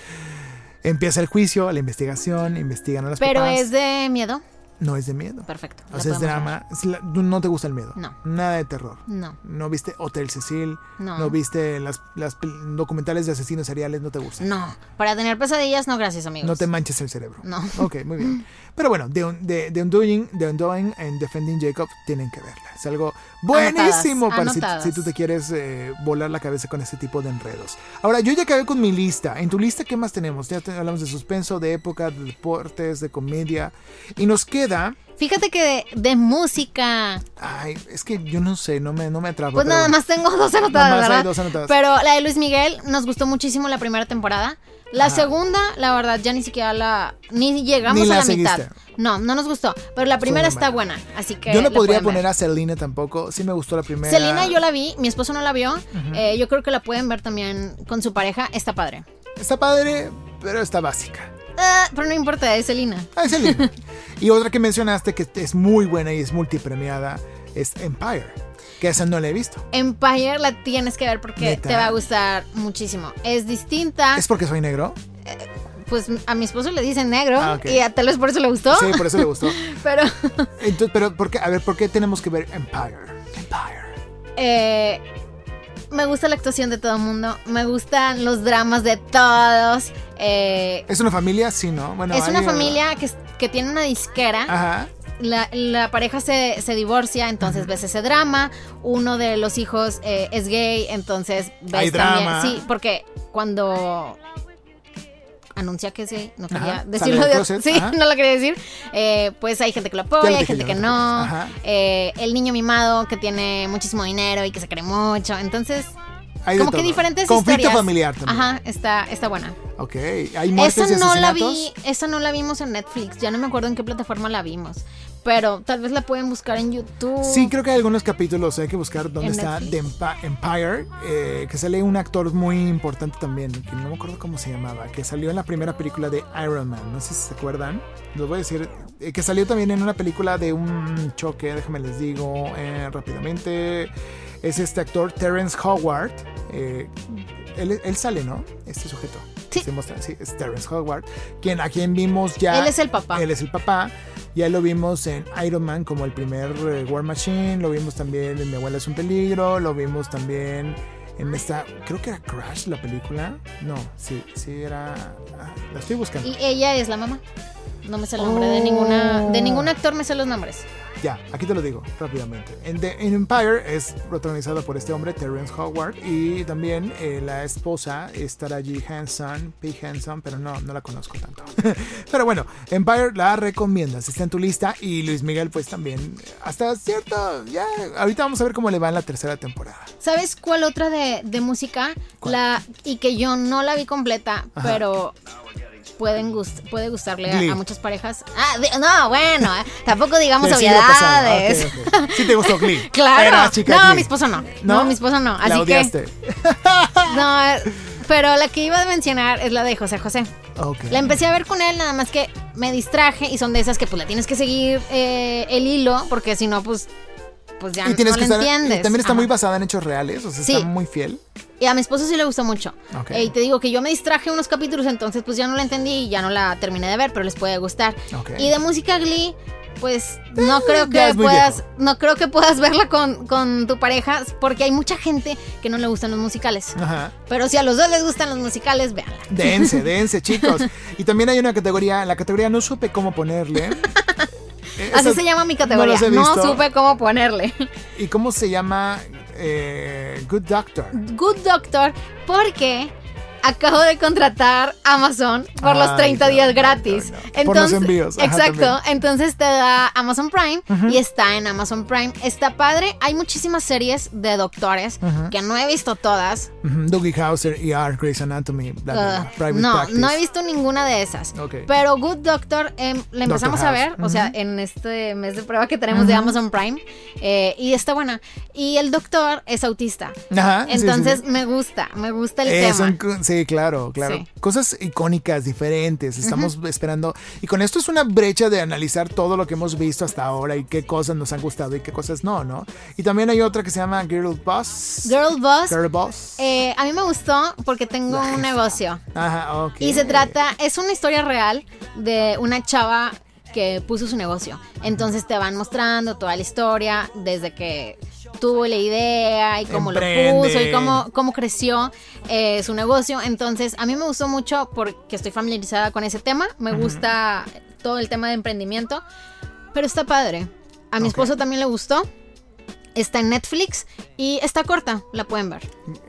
Speaker 2: empieza el juicio, la investigación, investigan a las
Speaker 3: Pero
Speaker 2: papás.
Speaker 3: es de miedo.
Speaker 2: No es de miedo.
Speaker 3: Perfecto.
Speaker 2: O sea, es drama. Es la- no te gusta el miedo.
Speaker 3: No.
Speaker 2: Nada de terror.
Speaker 3: No,
Speaker 2: No viste Hotel Cecil.
Speaker 3: no.
Speaker 2: No viste las, las documentales de asesinos seriales, no te gustan.
Speaker 3: No. Para tener pesadillas, no, gracias, amigos.
Speaker 2: No te manches el cerebro.
Speaker 3: No.
Speaker 2: Ok, muy bien. [laughs] Pero bueno, The, Un- The- The Undoing, The Undoing and Defending Jacob tienen que verla. Es algo buenísimo
Speaker 3: Anotadas,
Speaker 2: para si, si tú te quieres eh, volar la cabeza con este tipo de enredos. Ahora, yo ya acabé con mi lista. En tu lista, ¿qué más tenemos? Ya te- hablamos de suspenso, de época, de deportes, de comedia. Y nos queda...
Speaker 3: Fíjate que de, de música.
Speaker 2: Ay, es que yo no sé, no me, no me atrapa.
Speaker 3: Pues nada
Speaker 2: bueno.
Speaker 3: más tengo [laughs] dos anotadas,
Speaker 2: más hay
Speaker 3: ¿verdad?
Speaker 2: dos anotadas.
Speaker 3: Pero la de Luis Miguel nos gustó muchísimo la primera temporada. La
Speaker 2: Ajá.
Speaker 3: segunda, la verdad, ya ni siquiera la. Ni llegamos
Speaker 2: Ni
Speaker 3: a
Speaker 2: la
Speaker 3: mitad. No, no nos gustó. Pero la primera está buena. Así que.
Speaker 2: Yo no podría
Speaker 3: ver.
Speaker 2: poner a Selena tampoco. Sí me gustó la primera.
Speaker 3: Selena yo la vi, mi esposo no la vio. Eh, yo creo que la pueden ver también con su pareja. Está padre.
Speaker 2: Está padre, pero está básica.
Speaker 3: Ah, pero no importa, es Selena.
Speaker 2: Ah, es Selena. [laughs] y otra que mencionaste que es muy buena y es multipremiada es Empire. Que esa no la he visto.
Speaker 3: Empire la tienes que ver porque
Speaker 2: ¿Neta?
Speaker 3: te va a gustar muchísimo. Es distinta.
Speaker 2: ¿Es porque soy negro?
Speaker 3: Pues a mi esposo le dicen negro
Speaker 2: Ah,
Speaker 3: y a tal vez por eso le gustó.
Speaker 2: Sí, por eso le gustó. [laughs]
Speaker 3: Pero
Speaker 2: Entonces, pero ¿por qué? A ver, ¿por qué tenemos que ver Empire? Empire.
Speaker 3: eh, me gusta la actuación de todo el mundo. Me gustan los dramas de todos. eh,
Speaker 2: ¿Es una familia? Sí, ¿no? Bueno,
Speaker 3: es una
Speaker 2: hay-
Speaker 3: familia que, que tiene una disquera.
Speaker 2: Ajá.
Speaker 3: La, la pareja se, se divorcia, entonces ves ese drama. Uno de los hijos eh, es gay, entonces ves
Speaker 2: Hay
Speaker 3: también.
Speaker 2: drama.
Speaker 3: Sí, porque cuando anuncia que gay, no quería
Speaker 2: Ajá,
Speaker 3: decirlo de
Speaker 2: closet,
Speaker 3: Sí,
Speaker 2: ajá. [laughs]
Speaker 3: no lo quería decir. Eh, pues hay gente que lo
Speaker 2: Ya lo
Speaker 3: apoya, hay gente
Speaker 2: yo,
Speaker 3: que
Speaker 2: no.
Speaker 3: Eh, el niño mimado que tiene muchísimo dinero y que se cree mucho. Entonces,
Speaker 2: Hay
Speaker 3: como que
Speaker 2: todo.
Speaker 3: diferentes
Speaker 2: Conflicto
Speaker 3: historias.
Speaker 2: familiar también.
Speaker 3: Ajá, está, está buena.
Speaker 2: Ok. ¿Hay muertes
Speaker 3: Esa
Speaker 2: y
Speaker 3: la vi, esa no la vimos en Netflix. Ya no me acuerdo en qué plataforma la vimos. Pero tal vez la pueden buscar en YouTube.
Speaker 2: Sí, creo que hay algunos capítulos, hay que buscar dónde
Speaker 3: En
Speaker 2: está The
Speaker 3: Netflix.
Speaker 2: Empa- Empire, eh, que sale un actor muy importante también, que no me acuerdo cómo se llamaba, que salió en la primera película de Iron Man, no sé si se acuerdan, los voy a decir, eh, que salió también en una película de un choque, déjame les digo eh, rápidamente, es este actor Terrence Howard, eh, él, él sale, ¿no? Este sujeto.
Speaker 3: Sí.
Speaker 2: se muestra- sí, es Terrence Howard, quien, a quien vimos ya.
Speaker 3: Él es el papá.
Speaker 2: Él es el papá. Ya lo vimos en Iron Man como el primer eh, War Machine, lo vimos también en Mi abuela es un peligro, lo vimos también en esta, creo que era Crash la película. No, sí, sí era... ah, la estoy buscando.
Speaker 3: Y ella es la mamá. No me sé el nombre de ninguna. De ningún actor me sé los nombres.
Speaker 2: Ya, aquí te lo digo rápidamente. En, The- Empire es protagonizada por este hombre, Terrence Howard, y también eh, la esposa es Taraji Henson, P. Henson, pero no, no la conozco tanto. [laughs] pero bueno, Empire la recomiendas, está en tu lista, y Luis Miguel pues también, hasta cierto, ya, ahorita vamos a ver cómo le va en la tercera temporada.
Speaker 3: ¿Sabes cuál otra de, de música?
Speaker 2: ¿Cuál?
Speaker 3: La, y que yo no la vi completa,
Speaker 2: Ajá.
Speaker 3: pero pueden gust- puede gustarle a, muchas parejas. Ah, no, bueno, eh, tampoco digamos
Speaker 2: Del pasado.
Speaker 3: obviedades.
Speaker 2: Sí te gustó Glee. [laughs]
Speaker 3: Claro.
Speaker 2: Chica
Speaker 3: no,
Speaker 2: Glee.
Speaker 3: mi esposo no. no. mi esposo no. Así
Speaker 2: la
Speaker 3: que.
Speaker 2: odiaste. [laughs]
Speaker 3: No, eh, pero la que iba a mencionar es la de José José. La empecé a ver con él, nada más que me distraje y son de esas que pues la tienes que seguir eh, el hilo, porque si no, pues, pues ya
Speaker 2: y
Speaker 3: no
Speaker 2: que
Speaker 3: la
Speaker 2: estar, y
Speaker 3: entiendes.
Speaker 2: también está
Speaker 3: Ajá.
Speaker 2: muy basada en hechos reales, o sea,
Speaker 3: Sí.
Speaker 2: está muy fiel.
Speaker 3: Y a mi esposo sí le gustó mucho.
Speaker 2: Ok.
Speaker 3: Eh, y te digo que yo me distraje unos capítulos, entonces pues ya no la entendí y ya no la terminé de ver, pero les puede gustar.
Speaker 2: Ok.
Speaker 3: Y de música Glee, pues no creo que puedas,
Speaker 2: viejo.
Speaker 3: no creo que puedas verla con, con tu pareja, porque hay mucha gente que no le gustan los musicales.
Speaker 2: Ajá.
Speaker 3: Pero si a los dos les gustan los musicales, véanla.
Speaker 2: Dense, [laughs] dense, chicos. Y también hay una categoría, la categoría no supe cómo ponerle. [laughs] Eh,
Speaker 3: Así se llama mi
Speaker 2: no
Speaker 3: categoría. No,
Speaker 2: visto.
Speaker 3: supe cómo ponerle.
Speaker 2: ¿Y cómo se llama? Eh, Good Doctor.
Speaker 3: Good Doctor, porque acabo de contratar Amazon por los
Speaker 2: Ay,
Speaker 3: 30
Speaker 2: no,
Speaker 3: días gratis.
Speaker 2: no, no. Por los envíos, ajá,
Speaker 3: exacto.
Speaker 2: también.
Speaker 3: Entonces te da Amazon Prime y está en Amazon Prime. Está padre. Hay muchísimas series de doctores que no he visto todas.
Speaker 2: Ujú, Dougie Hauser, ER, Grey's Anatomy, bla, bla, bla,
Speaker 3: Uh,
Speaker 2: Private
Speaker 3: no,
Speaker 2: Practice.
Speaker 3: no he visto ninguna de esas.
Speaker 2: Ok.
Speaker 3: Pero Good Doctor em, la empezamos
Speaker 2: Doctor
Speaker 3: a ver, o sea, en este mes de prueba que tenemos de Amazon Prime. eh, y está buena. Y el doctor es autista.
Speaker 2: Ajá, sí,
Speaker 3: Entonces
Speaker 2: sí.
Speaker 3: me gusta, me gusta el
Speaker 2: Eh,
Speaker 3: tema.
Speaker 2: co- sí, claro, claro.
Speaker 3: Sí.
Speaker 2: Cosas icónicas, diferentes. Estamos esperando. Y con esto es una brecha de analizar todo lo que hemos visto hasta ahora y qué cosas nos han gustado y qué cosas no, ¿no? Y también hay otra que se llama Girl Boss.
Speaker 3: Girl Boss.
Speaker 2: Girl Boss.
Speaker 3: eh, a mí me gustó porque tengo
Speaker 2: La
Speaker 3: un
Speaker 2: jefa.
Speaker 3: negocio.
Speaker 2: Ajá, ok.
Speaker 3: Y se trata, es una historia real de una chava que puso su negocio. Entonces te van mostrando toda la historia desde que tuvo la idea y cómo
Speaker 2: Emprende.
Speaker 3: lo puso y cómo, cómo creció eh, su negocio. Entonces a mí me gustó mucho porque estoy familiarizada con ese tema. Me gusta todo el tema de emprendimiento. Pero está padre. A mi esposo también le gustó. Está en Netflix y está corta, la pueden ver.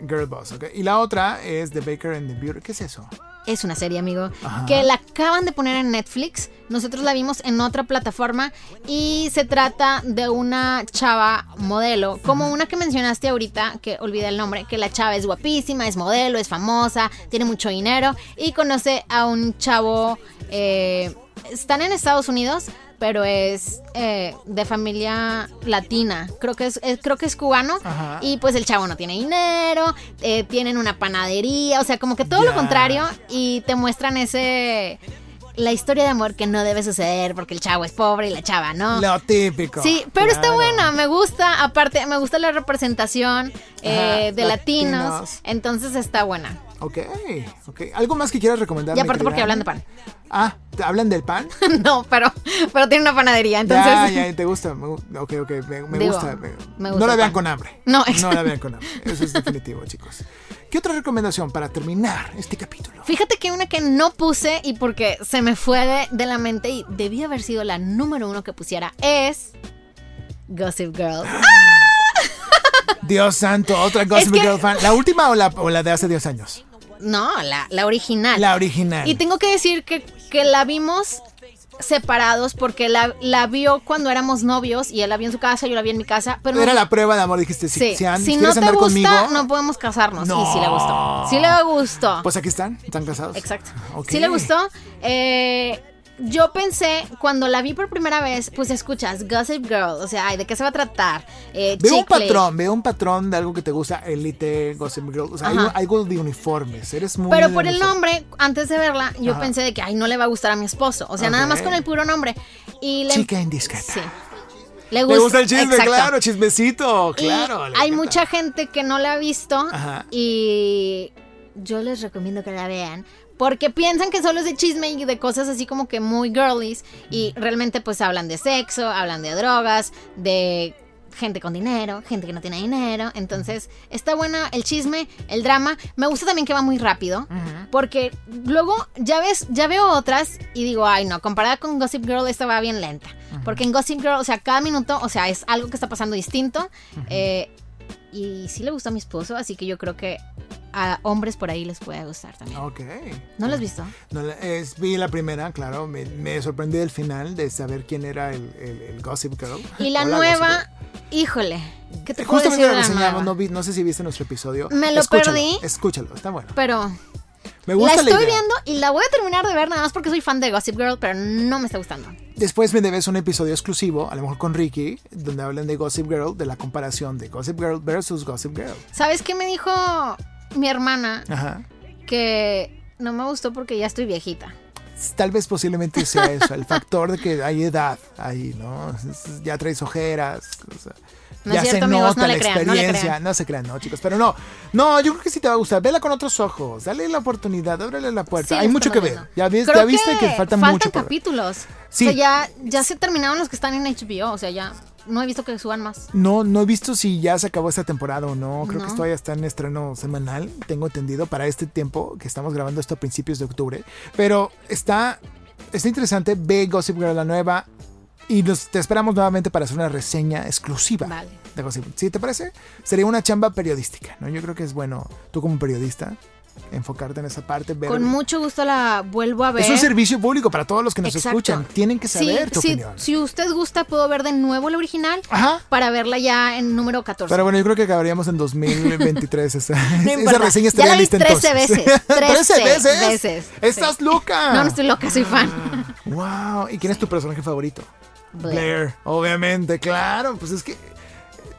Speaker 2: Girl Boss, ok. Y la otra es The Baker and the Beauty. ¿Qué es eso?
Speaker 3: Es una serie, amigo,
Speaker 2: Ajá.
Speaker 3: que la acaban de poner en Netflix. Nosotros la vimos en otra plataforma y se trata de una chava modelo, como una que mencionaste ahorita, que olvidé el nombre, que la chava es guapísima, es modelo, es famosa, tiene mucho dinero y conoce a un chavo, eh, están en Estados Unidos, pero es eh, de familia latina, creo que es, es- creo que es cubano
Speaker 2: Ajá.
Speaker 3: y pues el chavo no tiene dinero, eh, tienen una panadería, o sea, como que todo lo contrario y te muestran ese la historia de amor que no debe suceder porque el chavo es pobre y la chava no.
Speaker 2: Lo típico.
Speaker 3: Sí, pero está buena, me gusta, aparte me gusta la representación eh,
Speaker 2: Ajá,
Speaker 3: de latinos,
Speaker 2: latinos.
Speaker 3: entonces está buena.
Speaker 2: Ok, ok. ¿Algo más que quieras recomendar?
Speaker 3: Y aparte porque hablan de pan.
Speaker 2: Ah, ¿te hablan del pan? [laughs]
Speaker 3: no, pero pero tiene una panadería, entonces
Speaker 2: Ya, ya, te gusta. Me ok, ok, me, me
Speaker 3: Digo,
Speaker 2: gusta. me-
Speaker 3: me
Speaker 2: no
Speaker 3: gusta
Speaker 2: la vean
Speaker 3: pan.
Speaker 2: con hambre.
Speaker 3: No,
Speaker 2: No la vean con hambre. Eso es definitivo, [laughs] chicos. ¿Qué otra recomendación para terminar este capítulo?
Speaker 3: Fíjate que una que no puse y porque se me fue de, de la mente y debía haber sido la número uno que pusiera es Gossip Girl. [gasps]
Speaker 2: Dios santo, otra Gossip
Speaker 3: que-
Speaker 2: Girl fan. ¿La última o la, o la de hace 10 años?
Speaker 3: No, la, la original.
Speaker 2: La original.
Speaker 3: Y tengo que decir que, que la vimos separados porque la, la vio cuando éramos novios y él la vio en su casa, yo la vi en mi casa. Pero no-
Speaker 2: Era la prueba de amor, dijiste, si,
Speaker 3: Sí,
Speaker 2: si,
Speaker 3: si no te gusta,
Speaker 2: conmigo,
Speaker 3: no podemos casarnos.
Speaker 2: No.
Speaker 3: Y sí le gustó. Sí le gustó.
Speaker 2: pues aquí están, están casados.
Speaker 3: Exacto.
Speaker 2: Ok.
Speaker 3: Sí le gustó. Eh, yo pensé, cuando la vi por primera vez, pues escuchas Gossip Girl, o sea, ay, ¿de qué se va a tratar? Eh,
Speaker 2: Veo un patrón, veo un patrón de algo que te gusta, Elite, Gossip Girl. O sea, hay algo de uniformes. Eres muy.
Speaker 3: Pero por el nombre, antes de verla, yo
Speaker 2: Ajá.
Speaker 3: pensé de que, ay, no le va a gustar a mi esposo. O sea, nada más con el puro nombre. Y le...
Speaker 2: Chica indiscreta.
Speaker 3: Sí. Le gusta,
Speaker 2: gusta el chisme,
Speaker 3: exacto.
Speaker 2: claro, chismecito, claro.
Speaker 3: hay
Speaker 2: encanta.
Speaker 3: mucha gente que no la ha visto
Speaker 2: Ajá.
Speaker 3: y yo les recomiendo que la vean Porque piensan que solo es de chisme y de cosas así como que muy girlies. Y realmente pues hablan de sexo, hablan de drogas, de gente con dinero, gente que no tiene dinero. Entonces, está buena el chisme, el drama. Me gusta también que va muy rápido. Porque luego ya ves, ya veo otras y digo, ay no, comparada con Gossip Girl, esta va bien lenta. Porque en Gossip Girl, o sea, cada minuto, o sea, es algo que está pasando distinto. Eh, y sí le gustó a mi esposo, así que yo creo que a hombres por ahí les puede gustar también.
Speaker 2: Ok.
Speaker 3: ¿No lo has visto?
Speaker 2: No, la- es- vi la primera, claro. Me, me sorprendí del final de saber quién era el, el- el Gossip Girl.
Speaker 3: Y la nueva, híjole, ¿qué te puedo decir
Speaker 2: Justamente
Speaker 3: de
Speaker 2: la
Speaker 3: la
Speaker 2: no, vi- no sé si viste nuestro episodio.
Speaker 3: Me lo
Speaker 2: Escúchalo,
Speaker 3: perdí.
Speaker 2: Escúchalo, está bueno.
Speaker 3: Pero
Speaker 2: Me
Speaker 3: la
Speaker 2: gusta la,
Speaker 3: estoy
Speaker 2: idea.
Speaker 3: viendo y la voy a terminar de ver nada más porque soy fan de Gossip Girl, pero no me está gustando.
Speaker 2: Después me debes un episodio exclusivo, a lo mejor con Ricky, donde hablan de Gossip Girl, de la comparación de Gossip Girl versus Gossip Girl.
Speaker 3: ¿Sabes qué me dijo mi hermana?
Speaker 2: Ajá.
Speaker 3: Que no me gustó porque ya estoy viejita.
Speaker 2: Tal vez posiblemente sea eso, el factor de que hay edad ahí, ¿no? Ya traes ojeras. o sea,
Speaker 3: No
Speaker 2: ya
Speaker 3: es cierto,
Speaker 2: se
Speaker 3: amigos,
Speaker 2: nota
Speaker 3: no
Speaker 2: la
Speaker 3: le crean, no le
Speaker 2: experiencia.
Speaker 3: crean.
Speaker 2: No se crean, no, chicos. Pero no, no, yo creo que sí te va a gustar. Vela con otros ojos. Dale la oportunidad, ábrele la puerta.
Speaker 3: Sí,
Speaker 2: hay mucho que ver. Ya, ya viste que, falta
Speaker 3: faltan
Speaker 2: mucho. por ver.
Speaker 3: capítulos.
Speaker 2: Sí.
Speaker 3: O sea, ya, ya se terminaron los que están en HBO. O sea, ya no he visto que suban más.
Speaker 2: No, no he visto si ya se acabó esta temporada o no. Creo que
Speaker 3: No.
Speaker 2: esto ya está en estreno semanal, tengo entendido, para este tiempo que estamos grabando esto a principios de octubre. Pero está, está interesante. Ve Gossip Girl la nueva y nos, te esperamos nuevamente para hacer una reseña exclusiva
Speaker 3: Vale.
Speaker 2: de Gossip. ¿Sí te parece? Sería una chamba periodística, ¿no? Yo creo que es bueno, tú como periodista, enfocarte en esa parte. Ver,
Speaker 3: Con mucho gusto la vuelvo a ver.
Speaker 2: es un servicio público para todos los que nos
Speaker 3: Exacto.
Speaker 2: escuchan. Tienen que
Speaker 3: Sí,
Speaker 2: saber tu
Speaker 3: sí,
Speaker 2: opinión.
Speaker 3: si usted gusta, puedo ver de nuevo la original
Speaker 2: Ajá.
Speaker 3: para verla ya en número 14.
Speaker 2: Pero bueno, yo creo que acabaríamos en 2023. [laughs] Esa, esa
Speaker 3: importa.
Speaker 2: reseña
Speaker 3: Ya
Speaker 2: estaría
Speaker 3: la vi
Speaker 2: lista
Speaker 3: 13
Speaker 2: entonces.
Speaker 3: veces. [laughs] 13
Speaker 2: veces.
Speaker 3: veces.
Speaker 2: Estás
Speaker 3: Sí.
Speaker 2: loca.
Speaker 3: no, no estoy loca, soy fan.
Speaker 2: Wow. ¿Y quién es tu personaje favorito?
Speaker 3: Blair.
Speaker 2: Blair. Obviamente, claro. Pues es que.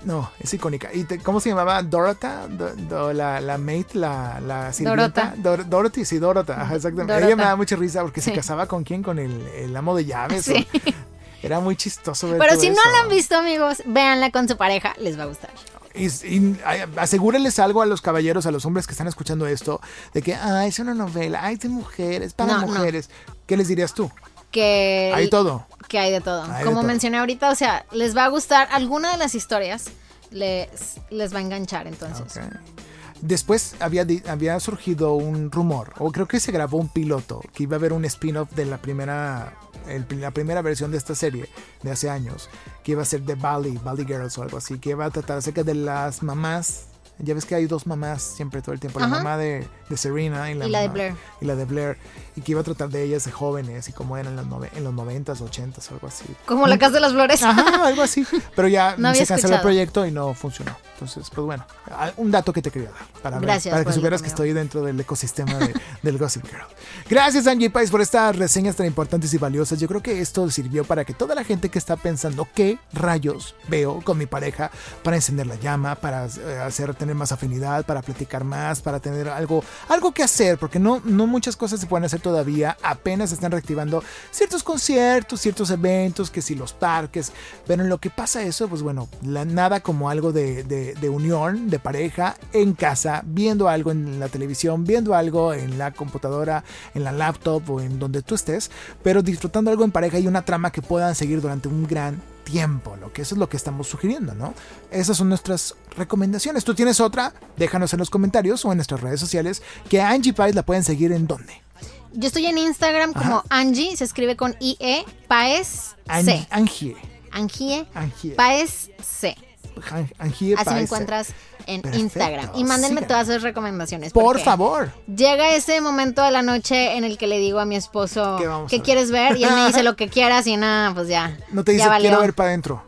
Speaker 2: No, es icónica. ¿Y te- cómo se llamaba? ¿Dorota? Do- do- la, la maid, la, la sirvienta. Dor- Dorothy, sí, Dorota. Ajá, exactamente.
Speaker 3: Dorota.
Speaker 2: Ella me da mucha risa porque se casaba con quién? Con el, el amo de llaves.
Speaker 3: Sí.
Speaker 2: o- [laughs] Era muy chistoso ver
Speaker 3: Pero si no la han visto, amigos, véanla con su pareja, les va a gustar.
Speaker 2: Y, y, asegúrenles algo a los caballeros, a los hombres que están escuchando esto, de que, ah, es una novela, ay, de mujeres, para
Speaker 3: No, no.
Speaker 2: mujeres. ¿Qué les dirías tú?
Speaker 3: Que
Speaker 2: Hay todo.
Speaker 3: que hay de todo.
Speaker 2: Hay de
Speaker 3: Como
Speaker 2: todo.
Speaker 3: mencioné ahorita, o sea, les va a gustar alguna de las historias, les, les va a enganchar entonces.
Speaker 2: Después había, había surgido un rumor, o creo que se grabó un piloto, que iba a haber un spin-off de la primera, el- la primera versión de esta serie de hace años, que iba a ser de Bali, Bali Girls o algo así, que iba a tratar acerca de las mamás. Ya ves que hay dos mamás siempre todo el tiempo, la mamá de, de Serena y la,
Speaker 3: Y la de Blair.
Speaker 2: y la de Blair, y que iba a tratar de ellas de jóvenes y cómo eran en los, nove- en los 90s, 80s, algo así.
Speaker 3: Como la Casa de las Flores.
Speaker 2: Ajá, algo así. Pero ya [laughs]
Speaker 3: No
Speaker 2: se canceló el proyecto y no funcionó. Entonces, pues bueno, a- un dato que te quería dar para, ver-
Speaker 3: Gracias
Speaker 2: para que supieras que estoy dentro del ecosistema de- [laughs] del Gossip Girl. Gracias, Angie Pais, por estas reseñas tan importantes y valiosas. Yo creo que esto sirvió para que toda la gente que está pensando qué rayos veo con mi pareja para encender la llama, para eh, hacer tener más afinidad, para platicar más, para tener algo, algo que hacer, porque no, no muchas cosas se pueden hacer todavía. Apenas están reactivando ciertos conciertos, ciertos eventos, que si los parques. Pero en lo que pasa eso, pues bueno, la- nada como algo de, de- unión, de pareja, en casa, viendo algo en la televisión, viendo algo en la computadora, en la laptop o en donde tú estés, pero disfrutando algo en pareja y una trama que puedan seguir durante un gran tiempo, lo que eso es lo que estamos sugiriendo, ¿no? Esas son nuestras recomendaciones. ¿Tú tienes otra? Déjanos en los comentarios o en nuestras redes sociales que Angie Pais la pueden seguir en dónde?
Speaker 3: Yo estoy en Instagram como
Speaker 2: Ajá.
Speaker 3: Angie, se escribe con IE, Paez C.
Speaker 2: Angie,
Speaker 3: Angie,
Speaker 2: Angie,
Speaker 3: Paez C.
Speaker 2: An- Angie
Speaker 3: Así me encuentras en
Speaker 2: Perfecto,
Speaker 3: Instagram. Y mándenme
Speaker 2: síganme.
Speaker 3: todas sus recomendaciones.
Speaker 2: Por favor.
Speaker 3: Llega ese momento de la noche en el que le digo a mi esposo
Speaker 2: ¿Qué
Speaker 3: qué quieres ver y él me dice [laughs] lo que quieras y nada, pues ya.
Speaker 2: No te dice quiero ver para adentro.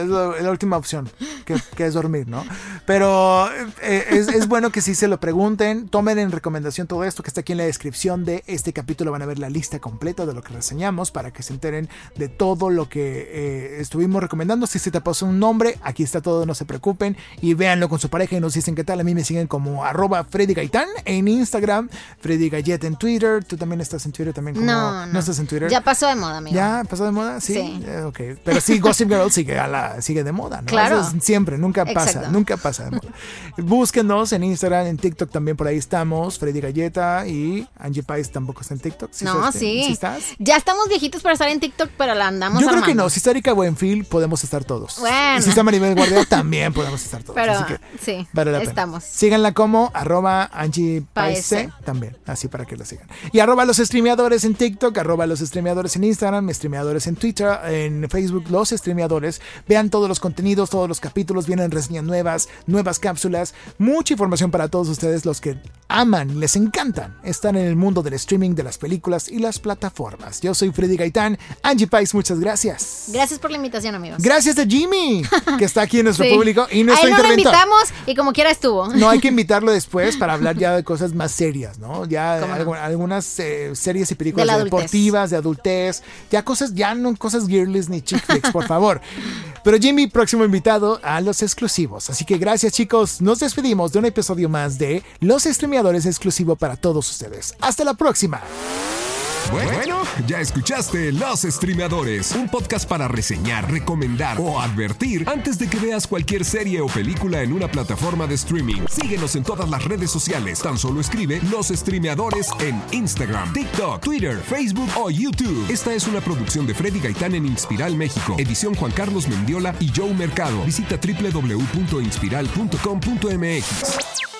Speaker 2: Es lo- es la última opción, que, que es dormir, ¿no? Pero eh, es, es bueno que si se lo pregunten, tomen en recomendación todo esto que está aquí en la descripción de este capítulo. Van a ver la lista completa de lo que reseñamos para que se enteren de todo lo que eh, estuvimos recomendando. Si se te pasó un nombre, aquí está todo, no se preocupen. Y véanlo con su pareja y nos dicen qué tal. A mí me siguen como arroba Freddy Gaitán en Instagram, Freddy Gallet en Twitter. Tú también estás en Twitter también como...
Speaker 3: No, no.
Speaker 2: estás en Twitter.
Speaker 3: Ya pasó de moda, amigo.
Speaker 2: ¿Ya pasó de moda? Sí.
Speaker 3: Sí.
Speaker 2: Eh, ok. Pero sí, Gossip Girl sigue al la sigue de moda, ¿no?
Speaker 3: Claro.
Speaker 2: Eso es siempre, nunca pasa,
Speaker 3: Exacto.
Speaker 2: nunca pasa de moda. Búsquenos en Instagram, en TikTok también por ahí estamos. Freddy Galleta y Angie Pais tampoco está en TikTok. ¿Sí
Speaker 3: no, sí.
Speaker 2: ¿Sí estás?
Speaker 3: Ya estamos viejitos para estar en TikTok, pero la andamos
Speaker 2: Yo creo que no. Si está Erika Buenfil, podemos estar todos.
Speaker 3: Bueno.
Speaker 2: Y si está Maribel Guardia, también podemos estar todos.
Speaker 3: Pero
Speaker 2: Así que
Speaker 3: sí,
Speaker 2: vale la pena.
Speaker 3: estamos.
Speaker 2: Síganla como arroba Angie
Speaker 3: Paese.
Speaker 2: También, así para que la sigan. Y arroba los streameadores en TikTok, arroba los streameadores en Instagram, streameadores en Twitter, en Facebook, los streameadores. Vean todos los contenidos, todos los capítulos, vienen reseñas nuevas, nuevas cápsulas, mucha información para todos ustedes, los que aman, les encantan, están en el mundo del streaming, de las películas y las plataformas. Yo soy Freddy Gaitán, Angie Pais, muchas gracias.
Speaker 3: Gracias por la invitación, amigos.
Speaker 2: Gracias a Jimmy, que está aquí en nuestro [laughs]
Speaker 3: Sí.
Speaker 2: público y
Speaker 3: A
Speaker 2: nuestro
Speaker 3: él no lo invitamos y como quiera estuvo.
Speaker 2: No hay que [laughs] invitarlo después para hablar ya de cosas más serias, ¿no? Ya algunas eh, series y películas
Speaker 3: De
Speaker 2: deportivas, de adultez, ya cosas, ya no cosas girlies ni chick flicks, por favor. Pero Jimmy, próximo invitado a los exclusivos. Así que gracias chicos, nos despedimos de un episodio más de Los Streameadores exclusivo para todos ustedes. Hasta la próxima.
Speaker 1: Bueno, ya escuchaste Los Streameadores, un podcast para reseñar, recomendar o advertir antes de que veas cualquier serie o película en una plataforma de streaming. Síguenos en todas las redes sociales. Tan solo escribe Los Streameadores en Instagram, TikTok, Twitter, Facebook o YouTube. Esta es una producción de Freddy Gaitán en Inspiral México. Edición Juan Carlos Mendiola y Joe Mercado. Visita www.inspiral.com.mx.